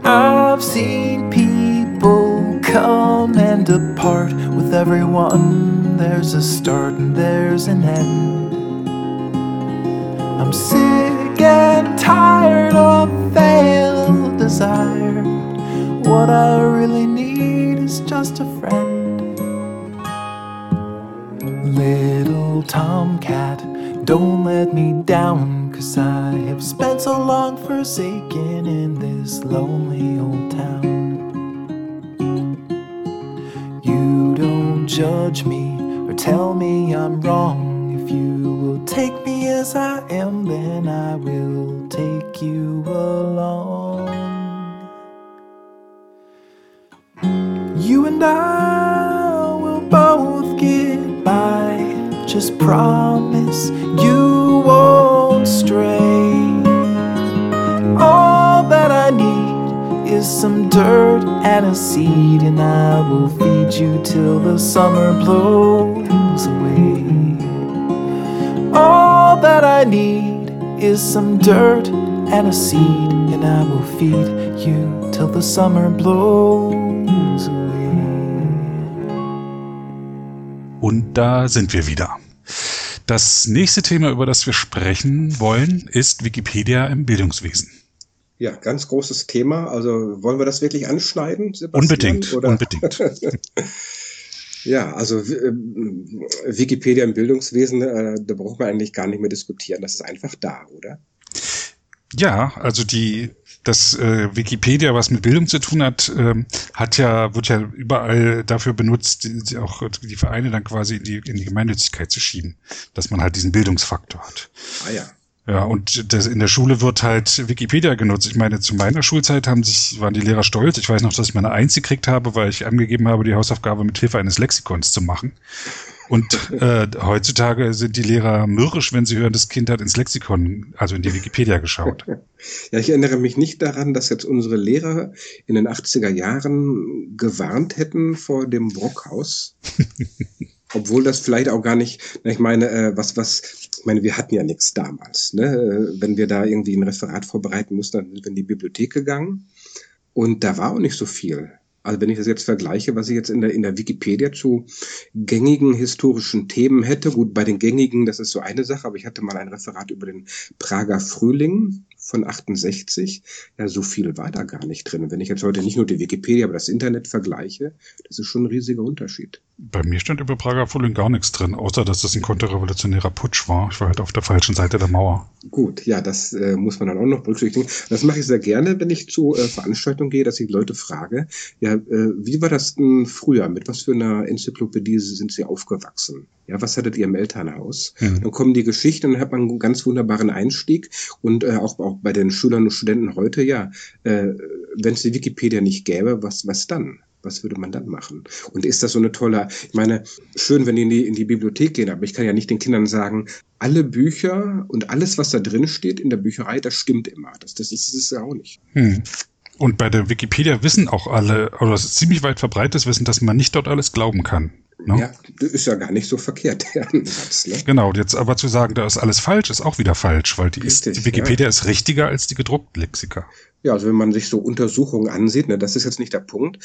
C: I've seen people come and depart with everyone. There's a start and there's an end. I'm sick and tired of failed desire. What I really need just a friend. Little tomcat, don't let me down, cause I have spent so long forsaken in this lonely old town. You don't judge me or tell me I'm wrong. If you will take me as I am, then I will take you along. You and I will both get by. Just promise you won't stray. All that I need is some dirt and a seed, and I will feed you till the summer blows away. All that I need is some dirt and a seed, and I will feed you till the summer blows
A: Und da sind wir wieder. Das nächste Thema, über das wir sprechen wollen, ist Wikipedia im Bildungswesen.
B: Ja, ganz großes Thema. Also wollen wir das wirklich anschneiden,
A: Sebastian? Unbedingt, oder? unbedingt. [LAUGHS]
B: ja, also äh, Wikipedia im Bildungswesen, äh, da braucht man eigentlich gar nicht mehr diskutieren. Das ist einfach da, oder?
A: Ja, also die das äh, Wikipedia, was mit Bildung zu tun hat, ähm, hat ja, wird ja überall dafür benutzt, die, auch die Vereine dann quasi in die, in die Gemeinnützigkeit zu schieben, dass man halt diesen Bildungsfaktor hat.
B: Ah ja.
A: Ja, und das, in der Schule wird halt Wikipedia genutzt. Ich meine, zu meiner Schulzeit haben sich, waren die Lehrer stolz. Ich weiß noch, dass ich meine Eins gekriegt habe, weil ich angegeben habe, die Hausaufgabe mit Hilfe eines Lexikons zu machen. Und äh, heutzutage sind die Lehrer mürrisch, wenn sie hören, das Kind hat ins Lexikon, also in die Wikipedia geschaut. [LAUGHS]
B: Ja, ich erinnere mich nicht daran, dass jetzt unsere Lehrer in den 80er Jahren gewarnt hätten vor dem Brockhaus. [LAUGHS] Obwohl das vielleicht auch gar nicht, ich meine, äh, was, was, ich meine, wir hatten ja nichts damals. Ne? Wenn wir da irgendwie ein Referat vorbereiten mussten, dann sind wir in die Bibliothek gegangen. Und da war auch nicht so viel. Also wenn ich das jetzt vergleiche, was ich jetzt in der, in der Wikipedia zu gängigen historischen Themen hätte, gut, bei den gängigen, das ist so eine Sache, aber ich hatte mal ein Referat über den Prager Frühling von 68. Ja, so viel war da gar nicht drin. wenn ich jetzt heute nicht nur die Wikipedia, aber das Internet vergleiche, das ist schon ein riesiger Unterschied.
A: Bei mir stand über Prager Frühling gar nichts drin, außer dass das ein konterrevolutionärer Putsch war. Ich war halt auf der falschen Seite der Mauer.
B: Gut, ja, das äh, muss man dann auch noch berücksichtigen. Das mache ich sehr gerne, wenn ich zu äh, Veranstaltungen gehe, dass ich Leute frage, ja, äh, wie war das denn früher? Mit was für einer Enzyklopädie sind Sie aufgewachsen? Ja, was hattet ihr im Elternhaus? Mhm. Dann kommen die Geschichten, dann hat man einen ganz wunderbaren Einstieg und äh, auch, bei den Schülern und Studenten heute, ja, äh, wenn es die Wikipedia nicht gäbe, was, was dann? Was würde man dann machen? Und ist das so eine tolle, ich meine, schön, wenn die in die, in die Bibliothek gehen, aber ich kann ja nicht den Kindern sagen, alle Bücher und alles, was da drin steht in der Bücherei, das stimmt immer. Das, das, ist, das ist ja auch nicht. Hm.
A: Und bei der Wikipedia wissen auch alle, oder es ist ziemlich weit verbreitetes Wissen, dass man nicht dort alles glauben kann.
B: Ne? Ja, ist ja gar nicht so verkehrt, [LAUGHS] der
A: Ansatz. Ne? Genau, jetzt aber zu sagen, da ist alles falsch, ist auch wieder falsch, weil die, Richtig, ist, die Wikipedia ja. ist richtiger als die gedruckten Lexika.
B: Ja, also wenn man sich so Untersuchungen ansieht, ne, das ist jetzt nicht der Punkt,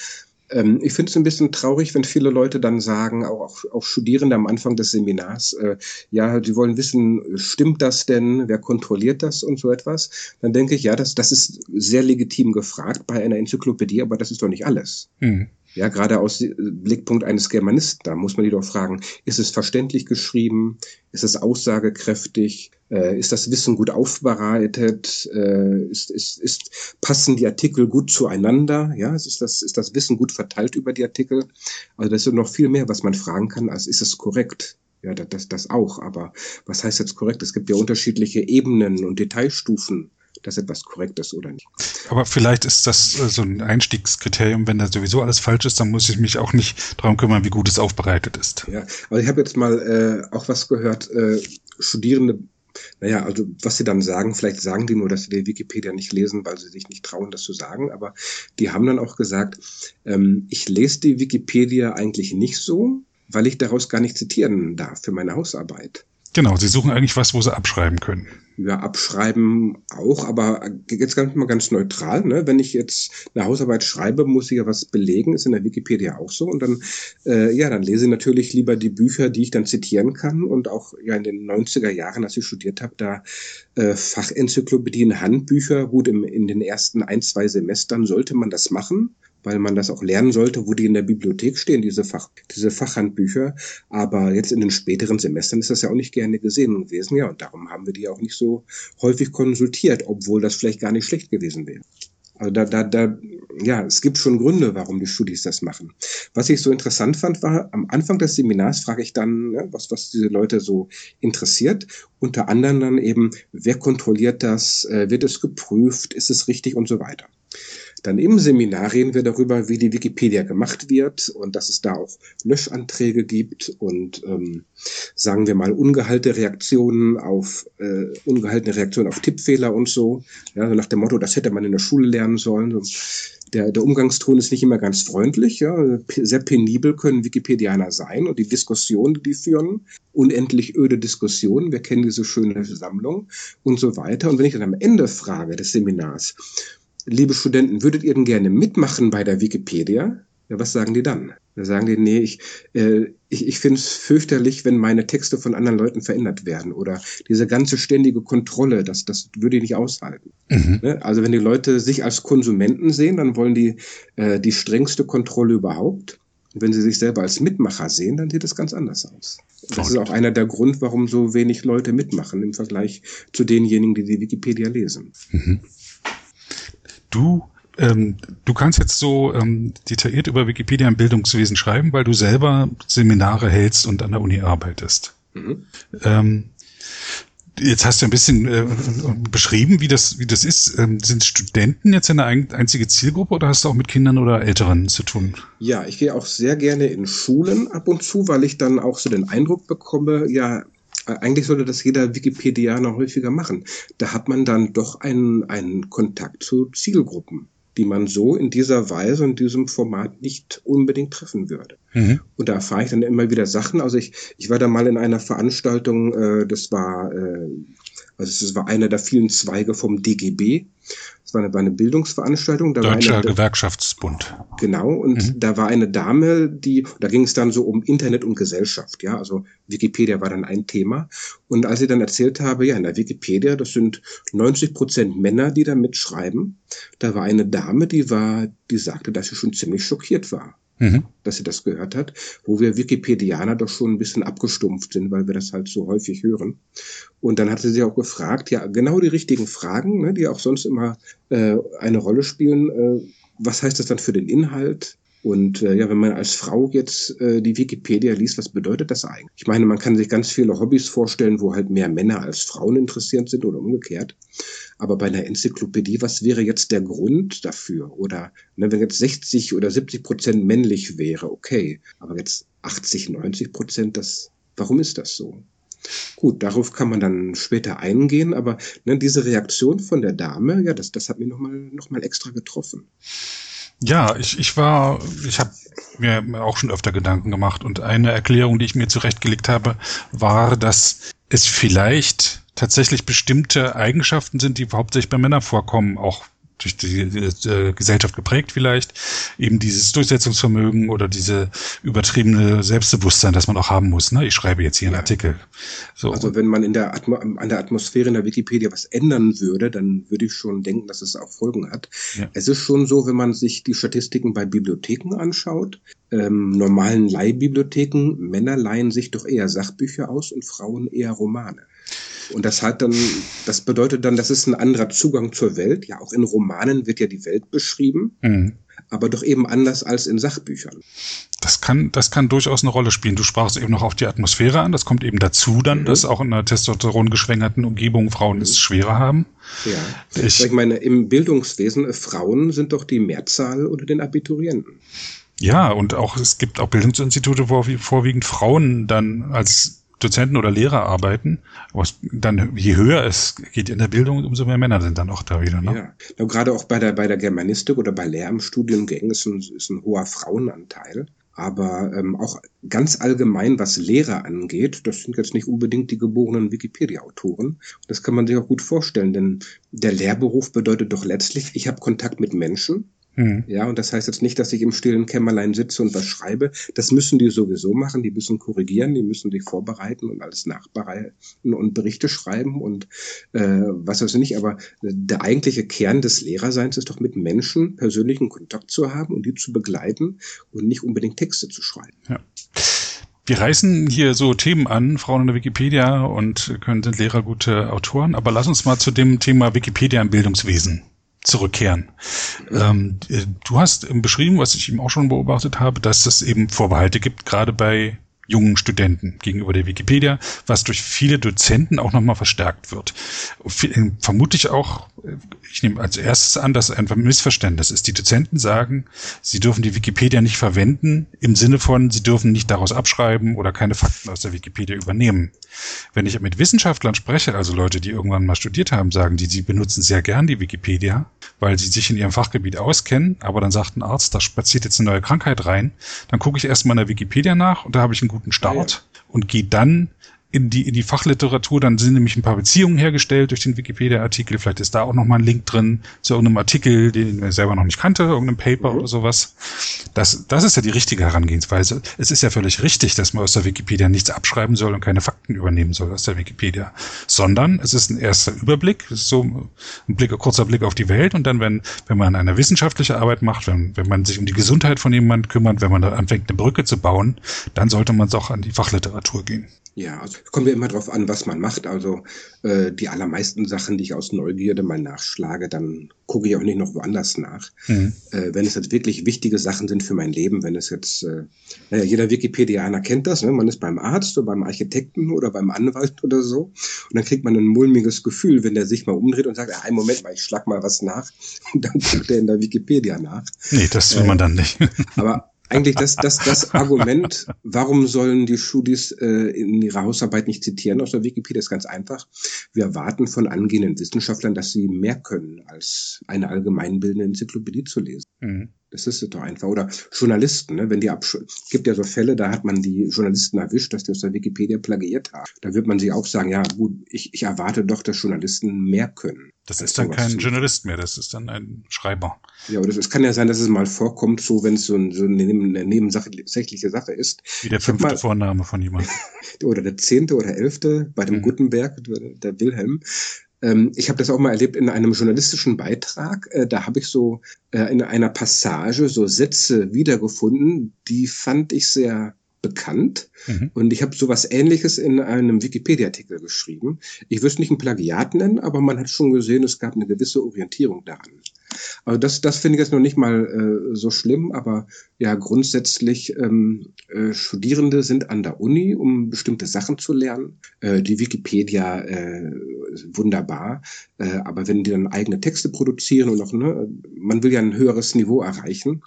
B: ähm, ich finde es ein bisschen traurig, wenn viele Leute dann sagen, auch, auch, auch Studierende am Anfang des Seminars, äh, ja, die wollen wissen, stimmt das denn, wer kontrolliert das und so etwas. Dann denke ich, ja, das, das ist sehr legitim gefragt bei einer Enzyklopädie, aber das ist doch nicht alles. Mhm. Ja, gerade aus Blickpunkt eines Germanisten, da muss man die doch fragen, ist es verständlich geschrieben? Ist es aussagekräftig? Äh, ist das Wissen gut aufbereitet? Äh, ist, ist, ist, passen die Artikel gut zueinander? Ja, ist das, ist das Wissen gut verteilt über die Artikel? Also das ist noch viel mehr, was man fragen kann, als ist es korrekt? Ja, das, das auch. Aber was heißt jetzt korrekt? Es gibt ja unterschiedliche Ebenen und Detailstufen dass etwas korrekt ist oder nicht.
A: Aber vielleicht ist das äh, so ein Einstiegskriterium, wenn da sowieso alles falsch ist, dann muss ich mich auch nicht darum kümmern, wie gut es aufbereitet ist.
B: Ja, aber ich habe jetzt mal äh, auch was gehört, äh, Studierende naja, also was sie dann sagen, vielleicht sagen die nur, dass sie die Wikipedia nicht lesen, weil sie sich nicht trauen, das zu sagen, aber die haben dann auch gesagt, ähm, ich lese die Wikipedia eigentlich nicht so, weil ich daraus gar nicht zitieren darf für meine Hausarbeit.
A: Genau, sie suchen eigentlich was, wo sie abschreiben können.
B: Ja, abschreiben auch, aber jetzt ganz mal ganz neutral. Ne? Wenn ich jetzt eine Hausarbeit schreibe, muss ich ja was belegen, ist in der Wikipedia auch so. Und dann, äh, ja, dann lese ich natürlich lieber die Bücher, die ich dann zitieren kann. Und auch ja in den 90er Jahren, als ich studiert habe, da äh, Fachenzyklopädien, Handbücher, gut, im, in den ersten ein, zwei Semestern sollte man das machen weil man das auch lernen sollte, wo die in der Bibliothek stehen, diese, Fach, diese Fachhandbücher. Aber jetzt in den späteren Semestern ist das ja auch nicht gerne gesehen gewesen. Ja, und darum haben wir die auch nicht so häufig konsultiert, obwohl das vielleicht gar nicht schlecht gewesen wäre. Also da, da, da, ja, es gibt schon Gründe, warum die Studis das machen. Was ich so interessant fand, war, am Anfang des Seminars frage ich dann, ne, was, was diese Leute so interessiert. Unter anderem dann eben, wer kontrolliert das, äh, wird es geprüft, ist es richtig und so weiter. Dann im Seminar reden wir darüber, wie die Wikipedia gemacht wird und dass es da auch Löschanträge gibt und ähm, sagen wir mal ungehalte Reaktionen auf äh, ungehaltene Reaktionen auf Tippfehler und so. Ja, so nach dem Motto, das hätte man in der Schule lernen sollen. Der, der Umgangston ist nicht immer ganz freundlich, ja. Sehr penibel können Wikipedianer sein und die Diskussionen, die die führen, unendlich öde Diskussionen, wir kennen diese schöne Sammlung und so weiter. Und wenn ich dann am Ende frage des Seminars, liebe Studenten, würdet ihr denn gerne mitmachen bei der Wikipedia? Ja, was sagen die dann? Da sagen die, nee, ich, äh, ich, ich finde es fürchterlich, wenn meine Texte von anderen Leuten verändert werden. Oder diese ganze ständige Kontrolle, das, das würde ich nicht aushalten. Mhm. Ne? Also wenn die Leute sich als Konsumenten sehen, dann wollen die äh, die strengste Kontrolle überhaupt. Und wenn Sie sich selber als Mitmacher sehen, dann sieht es ganz anders aus. Das ist auch einer der Grund, warum so wenig Leute mitmachen im Vergleich zu denjenigen, die die Wikipedia lesen. Mhm.
A: Du ähm, du kannst jetzt so ähm, detailliert über Wikipedia im Bildungswesen schreiben, weil du selber Seminare hältst und an der Uni arbeitest. Mhm. Ähm, jetzt hast du ein bisschen äh, beschrieben, wie das, wie das ist. Ähm, sind Studenten jetzt eine einzige Zielgruppe oder hast du auch mit Kindern oder Älteren zu tun?
B: Ja, ich gehe auch sehr gerne in Schulen ab und zu, weil ich dann auch so den Eindruck bekomme, ja, eigentlich sollte das jeder Wikipedianer häufiger machen. Da hat man dann doch einen, einen Kontakt zu Zielgruppen die man so in dieser Weise und diesem Format nicht unbedingt treffen würde. Mhm. Und da erfahre ich dann immer wieder Sachen. Also ich, ich war da mal in einer Veranstaltung, äh, das war, äh, also es war einer der vielen Zweige vom DGB. Es war eine, war eine Bildungsveranstaltung.
A: Da Deutscher eine, Gewerkschaftsbund.
B: Genau, und mhm. da war eine Dame, die, da ging es dann so um Internet und Gesellschaft, ja, also Wikipedia war dann ein Thema. Und als ich dann erzählt habe, ja, in der Wikipedia, das sind 90 Prozent Männer, die da mitschreiben, da war eine Dame, die war, die sagte, dass sie schon ziemlich schockiert war mhm. dass sie das gehört hat, wo wir Wikipedianer doch schon ein bisschen abgestumpft sind, weil wir das halt so häufig hören. Und dann hat sie sich auch gefragt, ja, genau die richtigen Fragen, ne, die auch sonst immer äh, eine Rolle spielen. Äh, was heißt das dann für den Inhalt? Und äh, ja, wenn man als Frau jetzt äh, die Wikipedia liest, was bedeutet das eigentlich? Ich meine, man kann sich ganz viele Hobbys vorstellen, wo halt mehr Männer als Frauen interessiert sind oder umgekehrt. Aber bei einer Enzyklopädie, was wäre jetzt der Grund dafür? Oder ne, wenn jetzt 60 oder 70 Prozent männlich wäre, okay. Aber jetzt 80, 90 Prozent, das, warum ist das so? Gut, darauf kann man dann später eingehen, aber ne, diese Reaktion von der Dame, ja, das, das hat mich nochmal noch mal extra getroffen.
A: Ja, ich, ich war, ich habe mir auch schon öfter Gedanken gemacht und eine Erklärung, die ich mir zurechtgelegt habe, war, dass es vielleicht tatsächlich bestimmte Eigenschaften sind, die hauptsächlich bei Männern vorkommen, auch durch die, äh, Gesellschaft geprägt vielleicht, eben dieses Durchsetzungsvermögen oder diese übertriebene Selbstbewusstsein, das man auch haben muss. Ne? Ich schreibe jetzt hier einen ja. Artikel.
B: So. Also wenn man in der Atmo an der Atmosphäre in der Wikipedia was ändern würde, dann würde ich schon denken, dass es auch Folgen hat. Ja. Es ist schon so, wenn man sich die Statistiken bei Bibliotheken anschaut, ähm, normalen Leihbibliotheken, Männer leihen sich doch eher Sachbücher aus und Frauen eher Romane. Und das hat dann, das bedeutet dann, das ist ein anderer Zugang zur Welt. Ja, auch in Romanen wird ja die Welt beschrieben, mhm. aber doch eben anders als in Sachbüchern.
A: Das kann, das kann durchaus eine Rolle spielen. Du sprachst eben noch auf die Atmosphäre an. Das kommt eben dazu dann, mhm. dass auch in einer Testosteron geschwängerten Umgebung Frauen mhm. es schwerer haben.
B: Ja. Ich, ich meine, im Bildungswesen, äh, Frauen sind doch die Mehrzahl unter den Abiturienten.
A: Ja, und auch, es gibt auch Bildungsinstitute, wo vorwiegend Frauen dann als Dozenten oder Lehrer arbeiten. Aber dann, je höher es geht in der Bildung, umso mehr Männer sind dann auch da wieder. Ne?
B: Ja, gerade auch bei der, bei der Germanistik oder bei Lehramtsstudiengängen ist ein, ist ein hoher Frauenanteil. Aber ähm, auch ganz allgemein, was Lehrer angeht, das sind jetzt nicht unbedingt die geborenen Wikipedia-Autoren. Das kann man sich auch gut vorstellen, denn der Lehrberuf bedeutet doch letztlich, ich habe Kontakt mit Menschen Mhm. Ja, und das heißt jetzt nicht, dass ich im stillen Kämmerlein sitze und was schreibe. Das müssen die sowieso machen. Die müssen korrigieren, die müssen sich vorbereiten und alles nachbereiten und Berichte schreiben und äh, was weiß ich nicht. Aber der eigentliche Kern des Lehrerseins ist doch mit Menschen persönlichen Kontakt zu haben und die zu begleiten und nicht unbedingt Texte zu schreiben.
A: Ja. Wir reißen hier so Themen an, Frauen in der Wikipedia und können sind Lehrer gute Autoren, aber lass uns mal zu dem Thema Wikipedia im Bildungswesen zurückkehren. Ähm, du hast beschrieben, was ich eben auch schon beobachtet habe, dass es eben Vorbehalte gibt, gerade bei jungen Studenten gegenüber der Wikipedia, was durch viele Dozenten auch nochmal verstärkt wird. Vermutlich auch ich nehme als erstes an, dass einfach ein Missverständnis ist. Die Dozenten sagen, sie dürfen die Wikipedia nicht verwenden, im Sinne von, sie dürfen nicht daraus abschreiben oder keine Fakten aus der Wikipedia übernehmen. Wenn ich mit Wissenschaftlern spreche, also Leute, die irgendwann mal studiert haben, sagen die, sie benutzen sehr gern die Wikipedia, weil sie sich in ihrem Fachgebiet auskennen, aber dann sagt ein Arzt, da spaziert jetzt eine neue Krankheit rein, dann gucke ich erstmal in der Wikipedia nach und da habe ich einen guten Start ja, ja. und gehe dann in die, in die Fachliteratur, dann sind nämlich ein paar Beziehungen hergestellt durch den Wikipedia-Artikel. Vielleicht ist da auch nochmal ein Link drin zu irgendeinem Artikel, den er selber noch nicht kannte, irgendeinem Paper mhm. oder sowas. Das, das ist ja die richtige Herangehensweise. Es ist ja völlig richtig, dass man aus der Wikipedia nichts abschreiben soll und keine Fakten übernehmen soll aus der Wikipedia, sondern es ist ein erster Überblick, es ist so ein Blick, ein kurzer Blick auf die Welt und dann, wenn, wenn man eine wissenschaftliche Arbeit macht, wenn, wenn man sich um die Gesundheit von jemandem kümmert, wenn man da anfängt, eine Brücke zu bauen, dann sollte man auch an die Fachliteratur gehen.
B: Ja, also kommt ja immer drauf an, was man macht. Also äh, die allermeisten Sachen, die ich aus Neugierde mal nachschlage, dann gucke ich auch nicht noch woanders nach. Mhm. Äh, wenn es jetzt wirklich wichtige Sachen sind für mein Leben, wenn es jetzt, äh, naja, jeder Wikipedianer kennt das, ne? man ist beim Arzt oder beim Architekten oder beim Anwalt oder so und dann kriegt man ein mulmiges Gefühl, wenn der sich mal umdreht und sagt, ja, einen Moment mal, ich schlag mal was nach [LAUGHS] und dann guckt er in der Wikipedia nach.
A: Nee, das will man dann nicht.
B: aber eigentlich das, das, das Argument, warum sollen die Studis äh, in ihrer Hausarbeit nicht zitieren aus der Wikipedia, ist ganz einfach. Wir erwarten von angehenden Wissenschaftlern, dass sie mehr können, als eine allgemeinbildende Enzyklopädie zu lesen. Mhm. Das ist es doch einfach. Oder Journalisten, ne? wenn die Absch gibt ja so Fälle, da hat man die Journalisten erwischt, dass die aus der Wikipedia plagiiert haben. Da wird man sich auch sagen, ja gut, ich, ich erwarte doch, dass Journalisten mehr können.
A: Das ist dann kein Journalist mehr, das ist dann ein Schreiber.
B: Ja, oder es kann ja sein, dass es mal vorkommt, so wenn es so, ein, so eine, eine nebensächliche Sache ist.
A: Wie der fünfte mal, Vorname von jemandem. [LAUGHS]
B: oder der zehnte oder elfte bei dem mhm. Gutenberg, der Wilhelm. Ähm, ich habe das auch mal erlebt in einem journalistischen Beitrag. Äh, da habe ich so äh, in einer Passage so Sätze wiedergefunden, die fand ich sehr bekannt. Mhm. Und ich habe sowas ähnliches in einem Wikipedia-Artikel geschrieben. Ich würde es nicht ein Plagiat nennen, aber man hat schon gesehen, es gab eine gewisse Orientierung daran. Also das, das finde ich jetzt noch nicht mal äh, so schlimm, aber ja, grundsätzlich ähm, äh, Studierende sind an der Uni, um bestimmte Sachen zu lernen. Äh, die Wikipedia äh, wunderbar, äh, aber wenn die dann eigene Texte produzieren und auch, ne, man will ja ein höheres Niveau erreichen,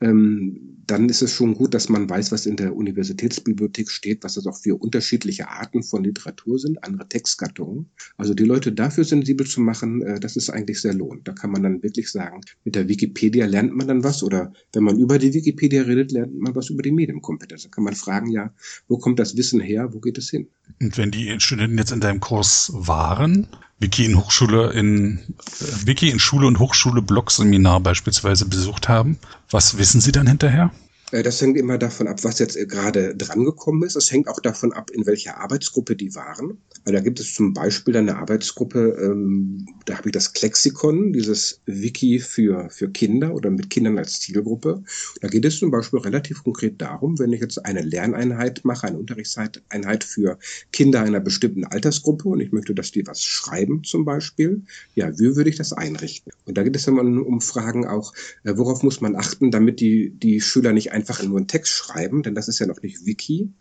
B: ähm, dann ist es schon gut, dass man weiß, was in der Universitätsbibliothek steht, was das auch für unterschiedliche Arten von Literatur sind, andere Textgattungen. Also die Leute dafür sensibel zu machen, äh, das ist eigentlich sehr lohnt. Da kann man dann wirklich sagen, mit der Wikipedia lernt man dann was oder wenn man über die Wikipedia redet, lernt man was über die Medienkompetenz. Da kann man fragen, ja, wo kommt das Wissen her, wo geht es hin?
A: Und wenn die Studenten jetzt in deinem Kurs waren, Wiki in Hochschule in Wiki in Schule und Hochschule Blog-Seminar beispielsweise besucht haben. Was wissen Sie dann hinterher?
B: Äh, das hängt immer davon ab, was jetzt äh, gerade drangekommen ist. Es hängt auch davon ab, in welcher Arbeitsgruppe die waren. Weil da gibt es zum Beispiel eine Arbeitsgruppe, ähm, da habe ich das Klexikon, dieses Wiki für, für Kinder oder mit Kindern als Zielgruppe. Da geht es zum Beispiel relativ konkret darum, wenn ich jetzt eine Lerneinheit mache, eine Unterrichtseinheit für Kinder einer bestimmten Altersgruppe und ich möchte, dass die was schreiben zum Beispiel, ja, wie würde ich das einrichten? Und da geht es immer um Fragen auch, äh, worauf muss man achten, damit die, die Schüler nicht einfach nur einen Text schreiben, denn das ist ja noch nicht Wiki,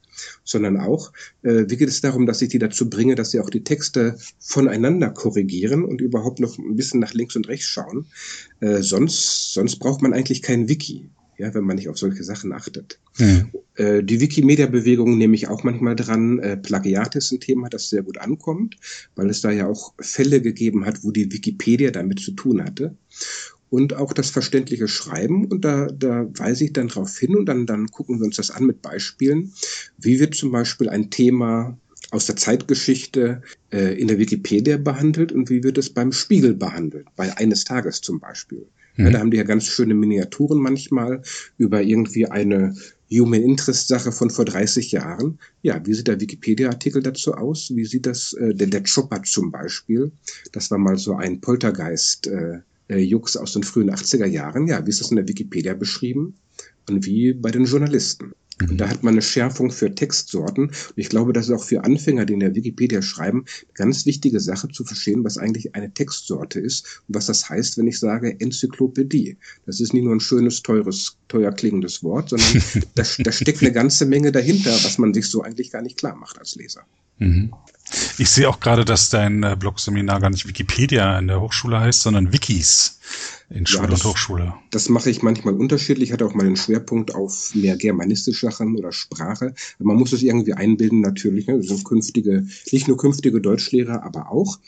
B: sondern auch, äh, wie geht es darum, dass ich die dazu bringe, dass sie auch die Texte voneinander korrigieren und überhaupt noch ein bisschen nach links und rechts schauen. Äh, sonst, sonst braucht man eigentlich kein Wiki, ja, wenn man nicht auf solche Sachen achtet. Hm. Äh, die Wikimedia-Bewegung nehme ich auch manchmal dran. Äh, Plagiat ist ein Thema, das sehr gut ankommt, weil es da ja auch Fälle gegeben hat, wo die Wikipedia damit zu tun hatte und auch das verständliche Schreiben. Und da, da weise ich dann darauf hin und dann, dann gucken wir uns das an mit Beispielen. Wie wird zum Beispiel ein Thema aus der Zeitgeschichte äh, in der Wikipedia behandelt und wie wird es beim Spiegel behandelt, bei eines Tages zum Beispiel. Mhm. Ja, da haben die ja ganz schöne Miniaturen manchmal über irgendwie eine Human Interest Sache von vor 30 Jahren. Ja, wie sieht der Wikipedia-Artikel dazu aus? Wie sieht das, äh, der, der Chopper zum Beispiel? Das war mal so ein Poltergeist, äh, äh, Jux aus den frühen 80er Jahren. Ja, wie ist das in der Wikipedia beschrieben? Und wie bei den Journalisten. Und mhm. da hat man eine Schärfung für Textsorten. Und ich glaube, das ist auch für Anfänger, die in der Wikipedia schreiben, eine ganz wichtige Sache zu verstehen, was eigentlich eine Textsorte ist und was das heißt, wenn ich sage Enzyklopädie. Das ist nicht nur ein schönes, teures, teuer klingendes Wort, sondern [LAUGHS] da, da steckt eine ganze Menge dahinter, was man sich so eigentlich gar nicht klar macht als Leser. Mhm.
A: Ich sehe auch gerade, dass dein äh, Blog-Seminar gar nicht Wikipedia in der Hochschule heißt, sondern Wikis in Schule ja,
B: das,
A: und Hochschule.
B: Das mache ich manchmal unterschiedlich. Ich hatte auch mal einen Schwerpunkt auf mehr germanistische Sachen oder Sprache. Man muss es irgendwie einbilden, natürlich. Ne? Das sind künftige, nicht nur künftige Deutschlehrer, aber auch.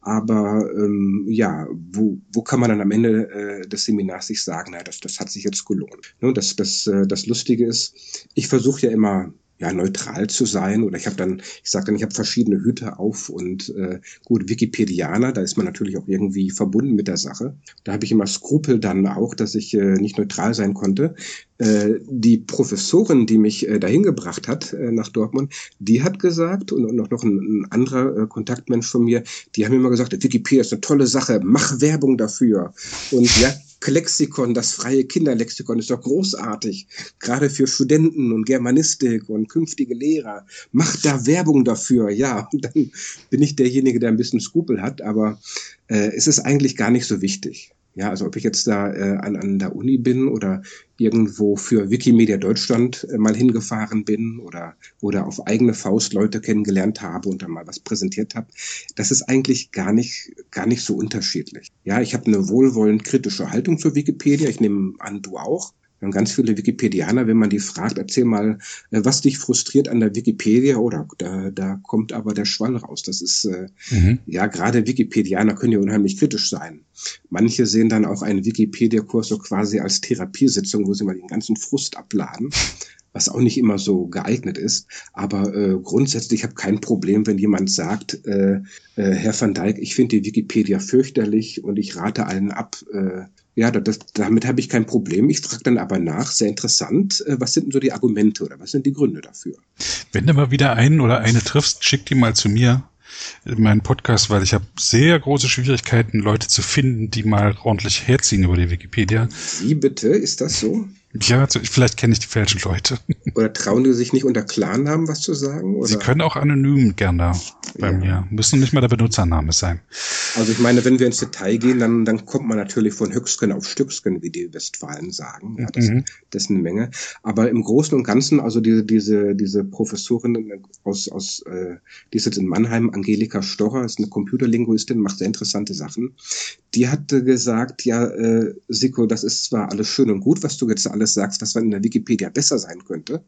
B: Aber ähm, ja, wo, wo kann man dann am Ende äh, des Seminars sich sagen, na, das, das hat sich jetzt gelohnt. Ne? Das, das, äh, das Lustige ist, ich versuche ja immer ja neutral zu sein. Oder ich habe dann ich sage dann ich habe verschiedene Hüte auf und äh, gut Wikipedianer da ist man natürlich auch irgendwie verbunden mit der Sache. Da habe ich immer Skrupel dann auch dass ich äh, nicht neutral sein konnte. Äh, die Professorin die mich äh, dahin gebracht hat äh, nach Dortmund die hat gesagt und, und noch noch ein, ein anderer äh, Kontaktmensch von mir die haben immer gesagt Wikipedia ist eine tolle Sache mach Werbung dafür. Und ja Lexikon, das freie Kinderlexikon ist doch großartig, gerade für Studenten und Germanistik und künftige Lehrer. Macht da Werbung dafür, ja. [LAUGHS] Dann bin ich derjenige, der ein bisschen Skrupel hat, aber äh, es ist eigentlich gar nicht so wichtig. Ja, also ob ich jetzt da äh, an, an der Uni bin oder irgendwo für Wikimedia Deutschland äh, mal hingefahren bin oder, oder auf eigene Faust Leute kennengelernt habe und dann mal was präsentiert habe, das ist eigentlich gar nicht, gar nicht so unterschiedlich. Ja, ich habe eine wohlwollend kritische Haltung zur Wikipedia. Ich nehme an, du auch. Wir haben ganz viele Wikipedianer, wenn man die fragt, erzähl mal, äh, was dich frustriert an der Wikipedia, oder da, da kommt aber der Schwall raus. Das ist, äh, mhm. ja, gerade Wikipedianer können ja unheimlich kritisch sein. Manche sehen dann auch einen Wikipedia-Kurs so quasi als Therapiesitzung, wo sie mal den ganzen Frust abladen was auch nicht immer so geeignet ist. Aber äh, grundsätzlich habe kein Problem, wenn jemand sagt, äh, äh, Herr van Dijk, ich finde die Wikipedia fürchterlich und ich rate allen ab, äh, ja, das, damit habe ich kein Problem. Ich frage dann aber nach, sehr interessant, äh, was sind denn so die Argumente oder was sind die Gründe dafür?
A: Wenn du mal wieder einen oder eine triffst, schick die mal zu mir in meinen Podcast, weil ich habe sehr große Schwierigkeiten, Leute zu finden, die mal ordentlich herziehen über die Wikipedia.
B: Wie bitte? Ist das so?
A: Ja, also vielleicht kenne ich die falschen Leute. [LAUGHS]
B: Oder trauen die sich nicht unter Clannamen was zu sagen? Oder?
A: Sie können auch anonym gerne bei ja. mir. Müssen nicht mal der Benutzername sein.
B: Also ich meine, wenn wir ins Detail gehen, dann, dann kommt man natürlich von Höchstgen auf Stücksken, wie die Westfalen sagen. Ja, das, mhm. das ist eine Menge. Aber im Großen und Ganzen, also diese, diese, diese Professorin aus, aus äh, die ist jetzt in Mannheim, Angelika Stocher, ist eine Computerlinguistin, macht sehr interessante Sachen. Die hatte gesagt, ja, äh, Siko, das ist zwar alles schön und gut, was du jetzt alles sagst, was in der Wikipedia besser sein könnte.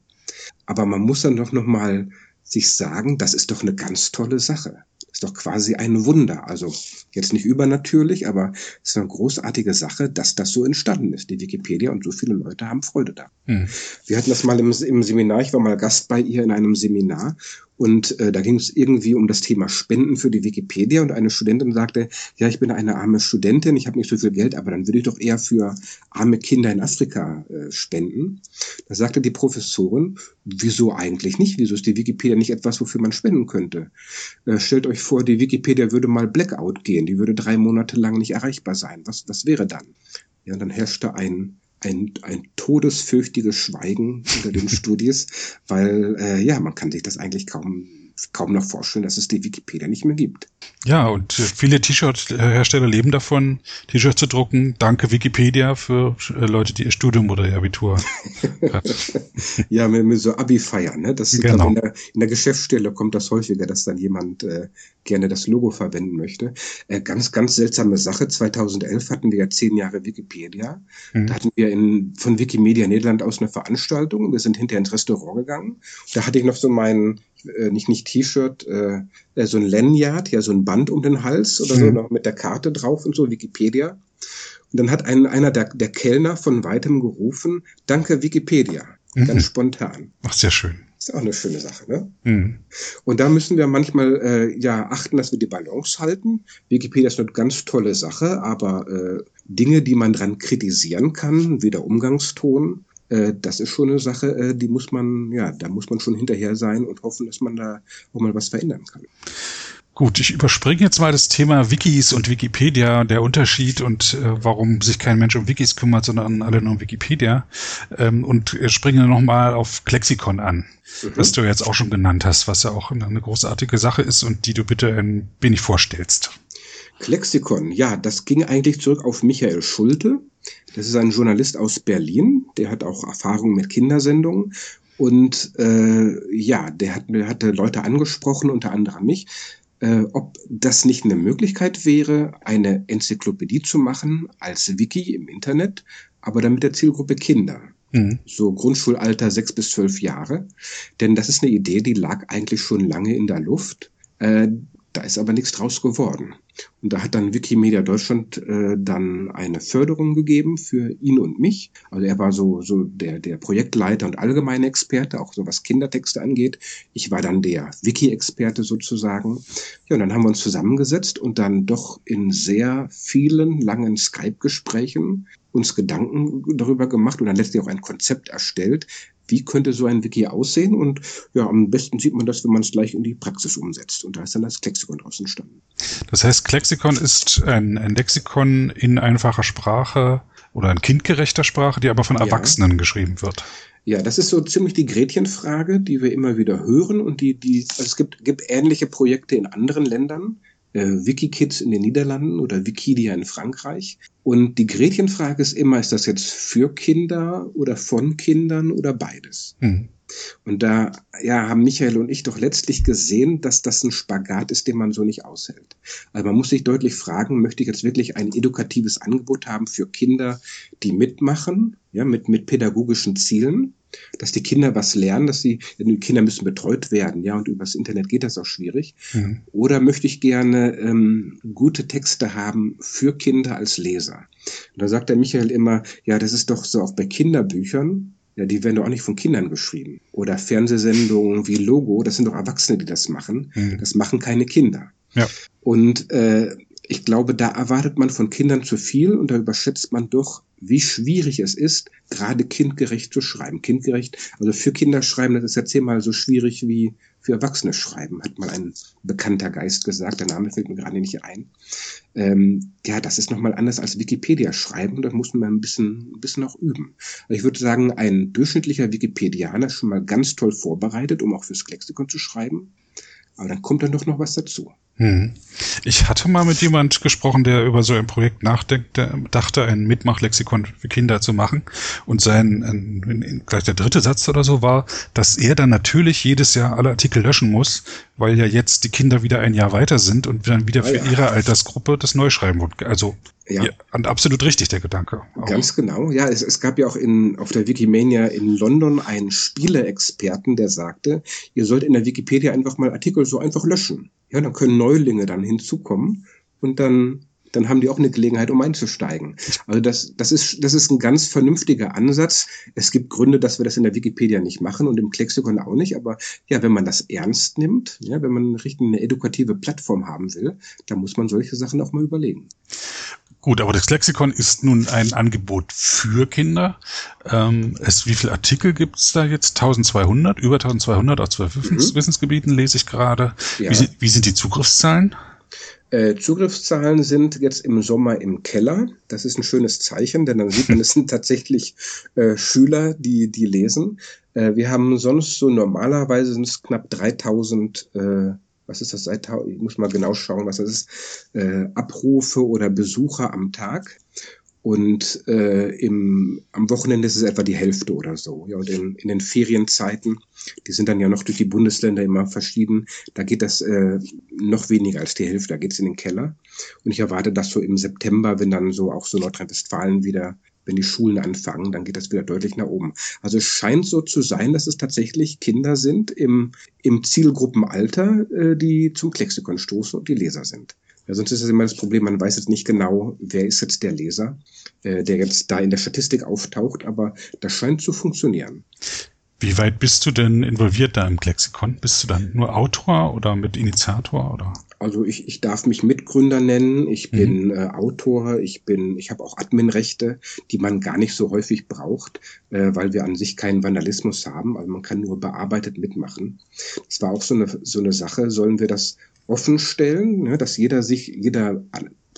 B: Aber man muss dann doch nochmal sich sagen, das ist doch eine ganz tolle Sache. Das ist doch quasi ein Wunder. Also jetzt nicht übernatürlich, aber es ist eine großartige Sache, dass das so entstanden ist, die Wikipedia, und so viele Leute haben Freude da. Hm. Wir hatten das mal im, im Seminar, ich war mal Gast bei ihr in einem Seminar und äh, da ging es irgendwie um das Thema Spenden für die Wikipedia. Und eine Studentin sagte, ja, ich bin eine arme Studentin, ich habe nicht so viel Geld, aber dann würde ich doch eher für arme Kinder in Afrika äh, spenden. Da sagte die Professorin, wieso eigentlich nicht? Wieso ist die Wikipedia nicht etwas, wofür man spenden könnte? Äh, stellt euch vor, die Wikipedia würde mal Blackout gehen, die würde drei Monate lang nicht erreichbar sein. Was, was wäre dann? Ja, dann herrschte ein ein, ein todesfürchtiges Schweigen unter den [LAUGHS] Studis, weil äh, ja, man kann sich das eigentlich kaum kaum noch vorstellen, dass es die Wikipedia nicht mehr gibt.
A: Ja, und äh, viele T-Shirt-Hersteller leben davon, T-Shirts zu drucken. Danke Wikipedia für äh, Leute, die ihr Studium oder ihr Abitur [LAUGHS]
B: Ja, mit, mit so Abi-Feiern. Ne? Das, genau. in, der, in der Geschäftsstelle kommt das häufiger, dass dann jemand äh, gerne das Logo verwenden möchte. Äh, ganz, ganz seltsame Sache. 2011 hatten wir ja zehn Jahre Wikipedia. Mhm. Da hatten wir in, von Wikimedia Niederland aus eine Veranstaltung. Wir sind hinterher ins Restaurant gegangen. Da hatte ich noch so meinen äh, nicht nicht T-Shirt, äh, äh, so ein Lanyard, ja so ein Band um den Hals oder mhm. so noch mit der Karte drauf und so Wikipedia. Und dann hat ein, einer der, der Kellner von weitem gerufen, danke Wikipedia, mhm. ganz spontan.
A: Ach, sehr schön.
B: Ist auch eine schöne Sache, ne? Mhm. Und da müssen wir manchmal äh, ja achten, dass wir die Balance halten. Wikipedia ist eine ganz tolle Sache, aber äh, Dinge, die man dran kritisieren kann, wie der Umgangston, äh, das ist schon eine Sache, äh, die muss man, ja, da muss man schon hinterher sein und hoffen, dass man da auch mal was verändern kann.
A: Gut, ich überspringe jetzt mal das Thema Wikis und Wikipedia, der Unterschied und äh, warum sich kein Mensch um Wikis kümmert, sondern alle nur um Wikipedia. Ähm, und springe nochmal auf Klexikon an, mhm. was du jetzt auch schon genannt hast, was ja auch eine großartige Sache ist und die du bitte ein wenig vorstellst.
B: Klexikon, ja, das ging eigentlich zurück auf Michael Schulte. Das ist ein Journalist aus Berlin, der hat auch Erfahrung mit Kindersendungen. Und äh, ja, der hat, der hatte Leute angesprochen, unter anderem mich, äh, ob das nicht eine Möglichkeit wäre, eine Enzyklopädie zu machen als Wiki im Internet, aber dann mit der Zielgruppe Kinder. Mhm. So Grundschulalter sechs bis zwölf Jahre. Denn das ist eine Idee, die lag eigentlich schon lange in der Luft. Äh, Da ist aber nichts draus geworden. Und da hat dann Wikimedia Deutschland äh, dann eine Förderung gegeben für ihn und mich. Also er war so, so der, der Projektleiter und allgemeine Experte, auch so was Kindertexte angeht. Ich war dann der Wiki-Experte sozusagen. Ja, und dann haben wir uns zusammengesetzt und dann doch in sehr vielen langen Skype-Gesprächen uns Gedanken darüber gemacht und dann letztlich auch ein Konzept erstellt, wie könnte so ein Wiki aussehen? Und ja, am besten sieht man das, wenn man es gleich in die Praxis umsetzt. Und da ist dann das Klexikon draus entstanden.
A: Das heißt, Klexikon ist ein, ein Lexikon in einfacher Sprache oder in kindgerechter Sprache, die aber von Erwachsenen ja. geschrieben wird.
B: Ja, das ist so ziemlich die Gretchenfrage, die wir immer wieder hören und die, die, also es gibt, gibt ähnliche Projekte in anderen Ländern äh, Wikikids in den Niederlanden oder Wikidia in Frankreich. Und die Gretchenfrage ist immer, ist das jetzt für Kinder oder von Kindern oder beides? Mhm. Und da ja, haben Michael und ich doch letztlich gesehen, dass das ein Spagat ist, den man so nicht aushält. Also man muss sich deutlich fragen, möchte ich jetzt wirklich ein edukatives Angebot haben für Kinder, die mitmachen, ja, mit, mit pädagogischen Zielen? dass die Kinder was lernen, dass sie, die Kinder müssen betreut werden, ja, und übers Internet geht das auch schwierig. Mhm. Oder möchte ich gerne ähm, gute Texte haben für Kinder als Leser? Und da sagt der Michael immer, ja, das ist doch so auch bei Kinderbüchern, ja, die werden doch auch nicht von Kindern geschrieben. Oder Fernsehsendungen wie Logo, das sind doch Erwachsene, die das machen. Mhm. Das machen keine Kinder. Ja. Und äh, ich glaube, da erwartet man von Kindern zu viel und da überschätzt man doch, wie schwierig es ist, gerade kindgerecht zu schreiben. Kindgerecht, also für Kinder schreiben, das ist ja zehnmal so schwierig wie für Erwachsene schreiben, hat mal ein bekannter Geist gesagt. Der Name fällt mir gerade nicht ein. Ähm, ja, das ist nochmal anders als Wikipedia schreiben. Da muss man ein bisschen, ein bisschen auch üben. Also ich würde sagen, ein durchschnittlicher Wikipedianer ist schon mal ganz toll vorbereitet, um auch fürs Lexikon zu schreiben. Aber dann kommt dann doch noch was dazu.
A: Hm. Ich hatte mal mit jemand gesprochen, der über so ein Projekt nachdenkte, dachte, ein Mitmachlexikon für Kinder zu machen. Und sein, ein, gleich der dritte Satz oder so war, dass er dann natürlich jedes Jahr alle Artikel löschen muss, weil ja jetzt die Kinder wieder ein Jahr weiter sind und dann wieder für ja. ihre Altersgruppe das neu schreiben wird. Also ja. ja. absolut richtig, der Gedanke.
B: Auch. Ganz genau. Ja, es, es gab ja auch in, auf der Wikimania in London einen Spieleexperten, der sagte, ihr sollt in der Wikipedia einfach mal Artikel so einfach löschen. Ja, dann können Neulinge dann hinzukommen und dann dann haben die auch eine Gelegenheit, um einzusteigen. Also das, das, ist, das ist ein ganz vernünftiger Ansatz. Es gibt Gründe, dass wir das in der Wikipedia nicht machen und im Klexikon auch nicht. Aber ja, wenn man das ernst nimmt, ja, wenn man richtig eine edukative Plattform haben will, dann muss man solche Sachen auch mal überlegen.
A: Gut, aber das Lexikon ist nun ein Angebot für Kinder. Ähm, es, wie viele Artikel gibt es da jetzt? 1200, über 1200 aus zwölf mhm. Wissensgebieten lese ich gerade. Ja. Wie, wie, sind die Zugriffszahlen?
B: Äh, Zugriffszahlen sind jetzt im Sommer im Keller. Das ist ein schönes Zeichen, denn dann sieht man, es sind [LAUGHS] tatsächlich äh, Schüler, die, die lesen. Äh, wir haben sonst so normalerweise sind es knapp 3000 äh, was ist das seit, ich muss mal genau schauen, was das ist, äh, Abrufe oder Besucher am Tag. Und äh, im, am Wochenende ist es etwa die Hälfte oder so. Ja, und in, in den Ferienzeiten, die sind dann ja noch durch die Bundesländer immer verschieden, da geht das äh, noch weniger als die Hälfte, da geht es in den Keller. Und ich erwarte das so im September, wenn dann so auch so Nordrhein-Westfalen wieder wenn die Schulen anfangen, dann geht das wieder deutlich nach oben. Also es scheint so zu sein, dass es tatsächlich Kinder sind im, im Zielgruppenalter, äh, die zum Klexikon stoßen und die Leser sind. Ja, sonst ist das immer das Problem, man weiß jetzt nicht genau, wer ist jetzt der Leser, äh, der jetzt da in der Statistik auftaucht, aber das scheint zu funktionieren.
A: Wie weit bist du denn involviert da im Lexikon? Bist du dann nur Autor oder mit Initiator oder?
B: Also ich, ich darf mich Mitgründer nennen, ich mhm. bin mhm. äh, Autor, ich bin, ich habe auch Adminrechte, die man gar nicht so häufig braucht, äh, weil wir an sich keinen Vandalismus haben. Also man kann nur bearbeitet mitmachen. Das war auch so eine so eine Sache. Sollen wir das offen stellen, ne, dass jeder sich, jeder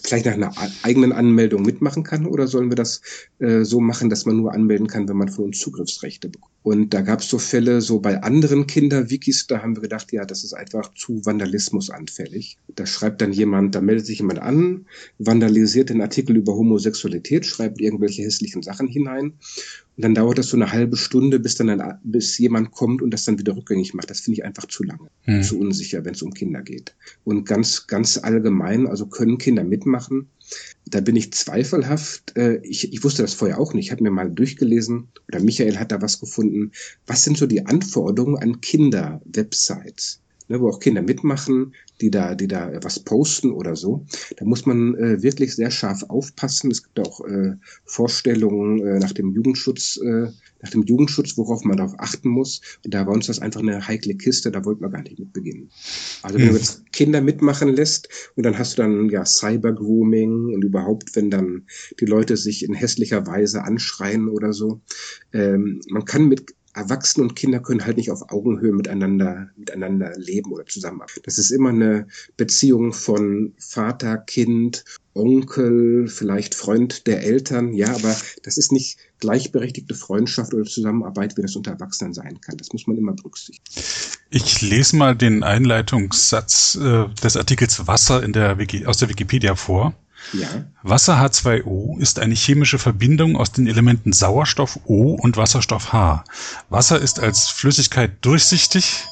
B: vielleicht nach einer eigenen Anmeldung mitmachen kann oder sollen wir das äh, so machen, dass man nur anmelden kann, wenn man von uns Zugriffsrechte bekommt? Und da gab es so Fälle, so bei anderen Kinderwikis, da haben wir gedacht, ja, das ist einfach zu Vandalismus anfällig. Da schreibt dann jemand, da meldet sich jemand an, vandalisiert den Artikel über Homosexualität, schreibt irgendwelche hässlichen Sachen hinein und dann dauert das so eine halbe Stunde, bis dann ein, bis jemand kommt und das dann wieder rückgängig macht. Das finde ich einfach zu lange, hm. zu unsicher, wenn es um Kinder geht. Und ganz, ganz allgemein, also können Kinder mitmachen. Da bin ich zweifelhaft. Äh, ich, ich wusste das vorher auch nicht. Ich habe mir mal durchgelesen oder Michael hat da was gefunden. Was sind so die Anforderungen an Kinder-Websites? Ne, wo auch Kinder mitmachen, die da, die da was posten oder so. Da muss man äh, wirklich sehr scharf aufpassen. Es gibt auch äh, Vorstellungen äh, nach dem Jugendschutz, äh, nach dem Jugendschutz, worauf man darauf achten muss. Und da war uns das einfach eine heikle Kiste, da wollten wir gar nicht mit beginnen. Also wenn hm. du jetzt Kinder mitmachen lässt und dann hast du dann ja Cyber-Grooming und überhaupt, wenn dann die Leute sich in hässlicher Weise anschreien oder so. Ähm, man kann mit Erwachsene und Kinder können halt nicht auf Augenhöhe miteinander, miteinander leben oder zusammenarbeiten. Das ist immer eine Beziehung von Vater, Kind, Onkel, vielleicht Freund der Eltern. Ja, aber das ist nicht gleichberechtigte Freundschaft oder Zusammenarbeit, wie das unter Erwachsenen sein kann. Das muss man immer berücksichtigen.
A: Ich lese mal den Einleitungssatz äh, des Artikels Wasser in der Wiki aus der Wikipedia vor. Ja. Wasser H2O ist eine chemische Verbindung aus den Elementen Sauerstoff O und Wasserstoff H. Wasser ist als Flüssigkeit durchsichtig,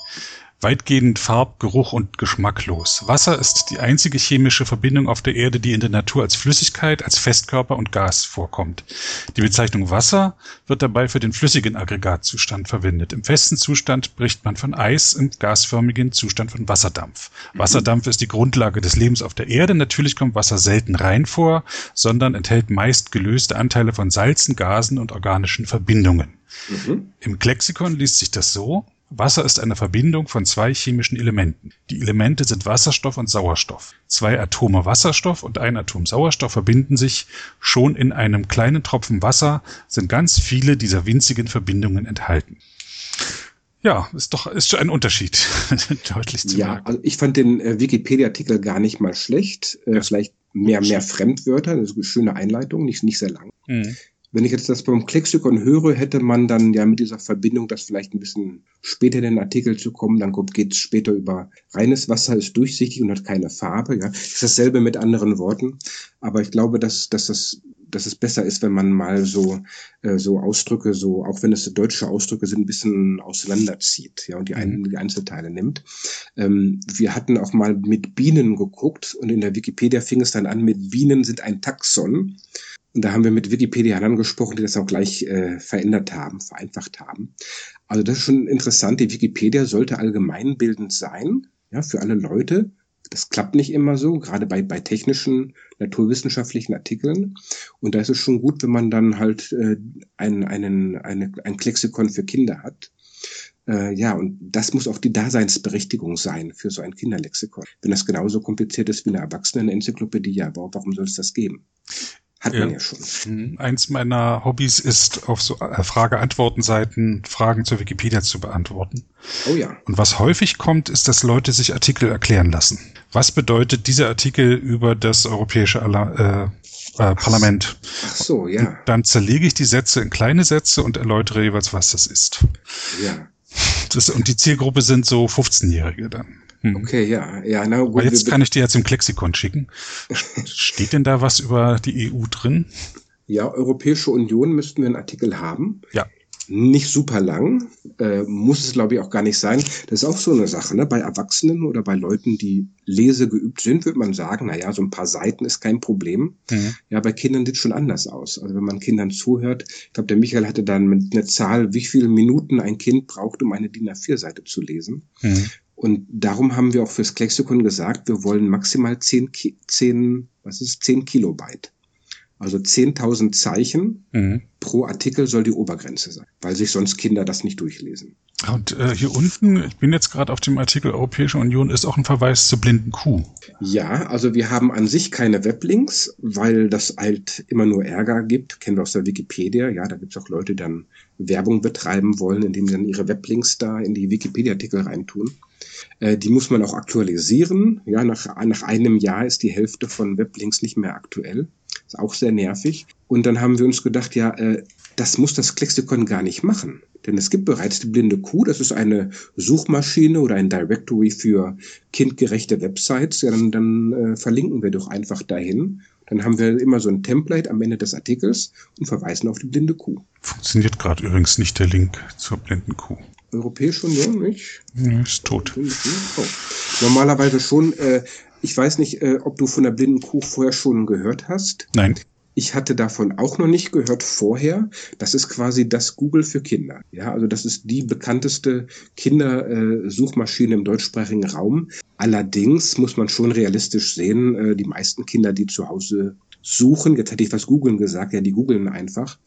A: weitgehend farb-, geruch- und geschmacklos. Wasser ist die einzige chemische Verbindung auf der Erde, die in der Natur als Flüssigkeit, als Festkörper und Gas vorkommt. Die Bezeichnung Wasser wird dabei für den flüssigen Aggregatzustand verwendet. Im festen Zustand spricht man von Eis, im gasförmigen Zustand von Wasserdampf. Wasserdampf ist die Grundlage des Lebens auf der Erde. Natürlich kommt Wasser selten rein vor, sondern enthält meist gelöste Anteile von Salzen, Gasen und organischen Verbindungen. Mhm. Im Klexikon liest sich das so, Wasser ist eine Verbindung von zwei chemischen Elementen. Die Elemente sind Wasserstoff und Sauerstoff. Zwei Atome Wasserstoff und ein Atom Sauerstoff verbinden sich. Schon in einem kleinen Tropfen Wasser sind ganz viele dieser winzigen Verbindungen enthalten. Ja, ist doch ist schon ein Unterschied, [LAUGHS]
B: deutlich zu ja, merken. Also ich fand den äh, Wikipedia-Artikel gar nicht mal schlecht. Äh, ja. Vielleicht mehr mehr Fremdwörter, das ist eine schöne Einleitung, nicht nicht sehr lang. Mhm. Wenn ich jetzt das beim Klexikon höre, hätte man dann ja mit dieser Verbindung, das vielleicht ein bisschen später in den Artikel zu kommen, dann geht es später über reines Wasser, ist durchsichtig und hat keine Farbe. Ja, ist dasselbe mit anderen Worten. Aber ich glaube, dass, dass das dass es besser ist, wenn man mal so äh, so Ausdrücke, so auch wenn es deutsche Ausdrücke sind, ein bisschen auseinanderzieht, ja und die, ein, die Einzelteile nimmt. Ähm, wir hatten auch mal mit Bienen geguckt und in der Wikipedia fing es dann an mit Bienen sind ein Taxon. Und da haben wir mit Wikipedianern gesprochen, die das auch gleich äh, verändert haben, vereinfacht haben. Also das ist schon interessant. Die Wikipedia sollte allgemeinbildend sein, ja, für alle Leute. Das klappt nicht immer so, gerade bei, bei technischen, naturwissenschaftlichen Artikeln. Und da ist es schon gut, wenn man dann halt äh, ein, einen, eine, ein Klexikon für Kinder hat. Äh, ja, und das muss auch die Daseinsberechtigung sein für so ein Kinderlexikon. Wenn das genauso kompliziert ist wie eine Erwachsenen-Enzyklopädie, ja, warum soll es das geben? Hat man ja, ja schon.
A: Mhm. Eins meiner Hobbys ist, auf so äh, Frage-Antworten-Seiten Fragen zur Wikipedia zu beantworten. Oh ja. Und was häufig kommt, ist, dass Leute sich Artikel erklären lassen. Was bedeutet dieser Artikel über das europäische äh, äh, Parlament? Ach so, ja. Und dann zerlege ich die Sätze in kleine Sätze und erläutere jeweils, was das ist. Ja. Das, und die Zielgruppe sind so 15-Jährige dann.
B: Hm. Okay, ja, ja, na
A: gut. Aber jetzt kann ich dir jetzt im Klexikon schicken. [LAUGHS] Steht denn da was über die EU drin?
B: Ja, Europäische Union müssten wir einen Artikel haben.
A: Ja.
B: Nicht super lang, äh, muss es glaube ich auch gar nicht sein. Das ist auch so eine Sache. Ne? Bei Erwachsenen oder bei Leuten, die lesegeübt sind, würde man sagen, na ja, so ein paar Seiten ist kein Problem. Mhm. Ja, bei Kindern sieht es schon anders aus. Also wenn man Kindern zuhört, ich glaube, der Michael hatte dann mit einer Zahl, wie viele Minuten ein Kind braucht, um eine DIN A4-Seite zu lesen. Mhm. Und darum haben wir auch fürs Klexikon gesagt, wir wollen maximal 10, 10 was ist 10 Kilobyte. Also 10.000 Zeichen mhm. pro Artikel soll die Obergrenze sein, weil sich sonst Kinder das nicht durchlesen.
A: Und äh, hier unten, ich bin jetzt gerade auf dem Artikel Europäische Union, ist auch ein Verweis zur blinden Kuh.
B: Ja, also wir haben an sich keine Weblinks, weil das halt immer nur Ärger gibt. Kennen wir aus der Wikipedia. Ja, da gibt es auch Leute, die dann Werbung betreiben wollen, indem sie dann ihre Weblinks da in die Wikipedia-Artikel reintun. Äh, die muss man auch aktualisieren. Ja, nach, nach einem Jahr ist die Hälfte von Weblinks nicht mehr aktuell. Ist auch sehr nervig. Und dann haben wir uns gedacht, ja, äh, das muss das Klexikon gar nicht machen. Denn es gibt bereits die blinde Kuh, das ist eine Suchmaschine oder ein Directory für kindgerechte Websites. Ja, dann, dann äh, verlinken wir doch einfach dahin. Dann haben wir immer so ein Template am Ende des Artikels und verweisen auf die blinde Kuh.
A: Funktioniert gerade übrigens nicht der Link zur blinden Kuh.
B: Europäische Union nicht?
A: Ja, ist tot.
B: Oh. Normalerweise schon. Äh, ich weiß nicht, äh, ob du von der blinden Kuh vorher schon gehört hast.
A: Nein.
B: Ich hatte davon auch noch nicht gehört vorher. Das ist quasi das Google für Kinder. Ja, also das ist die bekannteste Kindersuchmaschine im deutschsprachigen Raum. Allerdings muss man schon realistisch sehen, äh, die meisten Kinder, die zu Hause suchen, jetzt hätte ich was googeln gesagt, ja, die googeln einfach.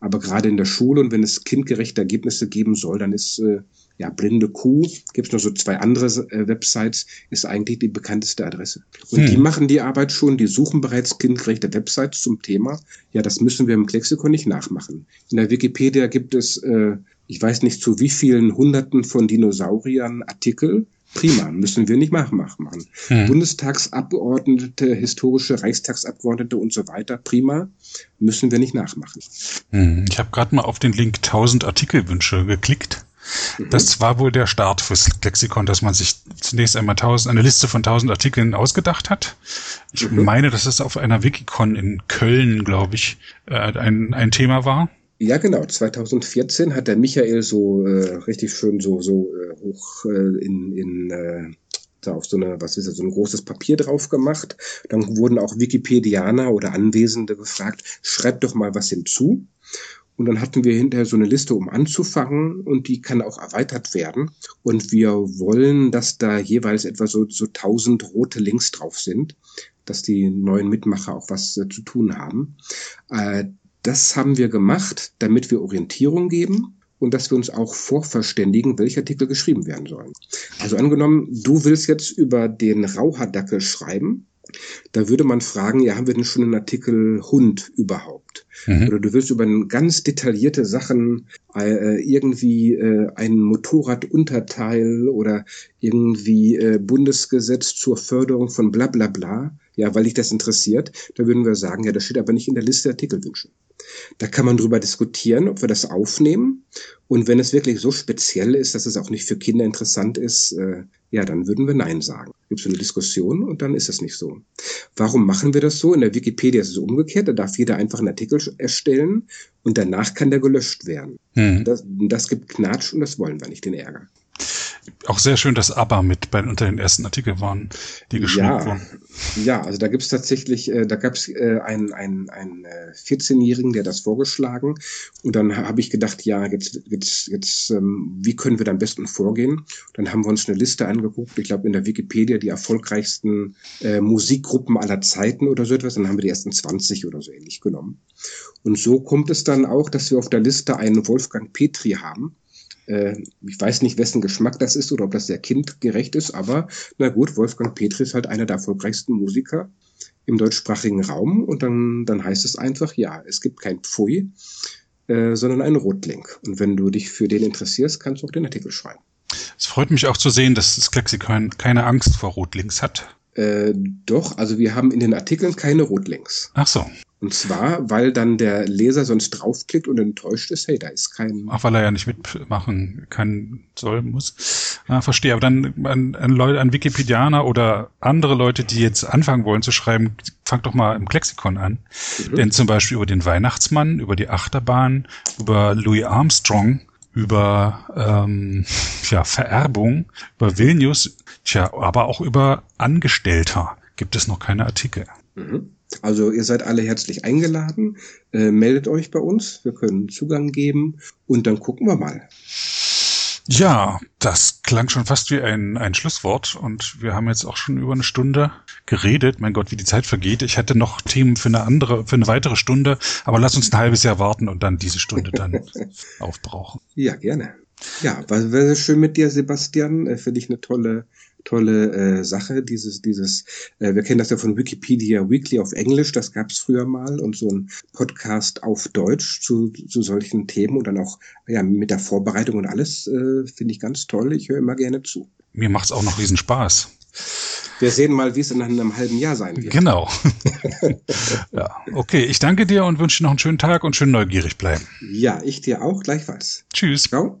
B: Aber gerade in der Schule und wenn es kindgerechte Ergebnisse geben soll, dann ist äh, ja, Blinde Kuh, gibt es noch so zwei andere äh, Websites, ist eigentlich die bekannteste Adresse. Und hm. die machen die Arbeit schon, die suchen bereits kindgerechte Websites zum Thema. Ja, das müssen wir im Lexikon nicht nachmachen. In der Wikipedia gibt es, äh, ich weiß nicht zu wie vielen Hunderten von Dinosauriern Artikel. Prima, müssen wir nicht nachmachen. Hm. Bundestagsabgeordnete, historische Reichstagsabgeordnete und so weiter, prima, müssen wir nicht nachmachen.
A: Hm. Ich habe gerade mal auf den Link 1000 Artikelwünsche geklickt. Mhm. Das war wohl der Start fürs Lexikon, dass man sich zunächst einmal tausend, eine Liste von tausend Artikeln ausgedacht hat. Ich mhm. meine, dass es auf einer Wikicon in Köln, glaube ich, äh, ein, ein Thema war.
B: Ja, genau. 2014 hat der Michael so äh, richtig schön so so äh, hoch äh, in in äh, da auf so eine, was ist das, so ein großes Papier drauf gemacht. Dann wurden auch Wikipedianer oder Anwesende gefragt, schreibt doch mal was hinzu. Und dann hatten wir hinterher so eine Liste, um anzufangen und die kann auch erweitert werden. Und wir wollen, dass da jeweils etwa so, so 1000 rote Links drauf sind, dass die neuen Mitmacher auch was äh, zu tun haben. Äh, das haben wir gemacht, damit wir Orientierung geben und dass wir uns auch vorverständigen, welche Artikel geschrieben werden sollen. Also angenommen, du willst jetzt über den Rauhardackel schreiben, da würde man fragen, ja, haben wir denn schon einen Artikel Hund überhaupt? Mhm. Oder du willst über ganz detaillierte Sachen äh, irgendwie äh, ein Motorradunterteil oder irgendwie äh, Bundesgesetz zur Förderung von bla bla bla, ja, weil dich das interessiert, da würden wir sagen, ja, das steht aber nicht in der Liste der Artikelwünsche. Da kann man drüber diskutieren, ob wir das aufnehmen. Und wenn es wirklich so speziell ist, dass es auch nicht für Kinder interessant ist, äh, ja, dann würden wir Nein sagen. Gibt es eine Diskussion und dann ist es nicht so. Warum machen wir das so? In der Wikipedia ist es umgekehrt. Da darf jeder einfach einen Artikel erstellen und danach kann der gelöscht werden. Hm. Das, das gibt Knatsch und das wollen wir nicht, den Ärger
A: auch sehr schön, dass ABBA mit bei unter den ersten Artikeln waren, die geschrieben
B: ja,
A: wurden.
B: Ja, also da gibt's tatsächlich, äh, da gab's äh, einen, einen, einen äh, 14-Jährigen, der das vorgeschlagen. Und dann habe ich gedacht, ja, jetzt, jetzt, jetzt, ähm, wie können wir da am besten vorgehen? Dann haben wir uns eine Liste angeguckt, ich glaube in der Wikipedia die erfolgreichsten äh, Musikgruppen aller Zeiten oder so etwas. Dann haben wir die ersten 20 oder so ähnlich genommen. Und so kommt es dann auch, dass wir auf der Liste einen Wolfgang Petri haben ich weiß nicht, wessen Geschmack das ist oder ob das sehr kindgerecht ist, aber na gut, Wolfgang Petri ist halt einer der erfolgreichsten Musiker im deutschsprachigen Raum und dann, dann heißt es einfach, ja, es gibt kein Pfui, äh, sondern einen Rotlink. Und wenn du dich für den interessierst, kannst du auch den Artikel schreiben.
A: Es freut mich auch zu sehen, dass das Klexikon keine Angst vor Rotlinks hat.
B: Äh, doch, also wir haben in den Artikeln keine Rotlinks.
A: Ach so.
B: Und zwar, weil dann der Leser sonst draufklickt und enttäuscht ist, hey, da ist kein.
A: Ach, weil er ja nicht mitmachen kann, soll, muss. Ah, verstehe. Aber dann an, an Leute, an Wikipedianer oder andere Leute, die jetzt anfangen wollen zu schreiben, fangt doch mal im Lexikon an. Mhm. Denn zum Beispiel über den Weihnachtsmann, über die Achterbahn, über Louis Armstrong, über ähm, ja, Vererbung, über Vilnius, tja, aber auch über Angestellter gibt es noch keine Artikel.
B: Mhm. Also ihr seid alle herzlich eingeladen. Äh, meldet euch bei uns. Wir können Zugang geben und dann gucken wir mal.
A: Ja, das klang schon fast wie ein, ein Schlusswort und wir haben jetzt auch schon über eine Stunde geredet. Mein Gott, wie die Zeit vergeht. Ich hätte noch Themen für eine andere, für eine weitere Stunde, aber lass uns ein halbes Jahr warten und dann diese Stunde dann [LAUGHS] aufbrauchen.
B: Ja, gerne. Ja, war, war schön mit dir, Sebastian. Äh, Finde ich eine tolle tolle äh, Sache. Dieses, dieses, äh, wir kennen das ja von Wikipedia Weekly auf Englisch, das gab es früher mal und so ein Podcast auf Deutsch zu, zu solchen Themen und dann auch ja mit der Vorbereitung und alles äh, finde ich ganz toll. Ich höre immer gerne zu.
A: Mir macht's auch noch riesen Spaß.
B: Wir sehen mal, wie es in einem halben Jahr sein wird.
A: Genau. [LAUGHS] ja, okay. Ich danke dir und wünsche dir noch einen schönen Tag und schön neugierig bleiben.
B: Ja, ich dir auch gleichfalls.
A: Tschüss.
B: Ciao.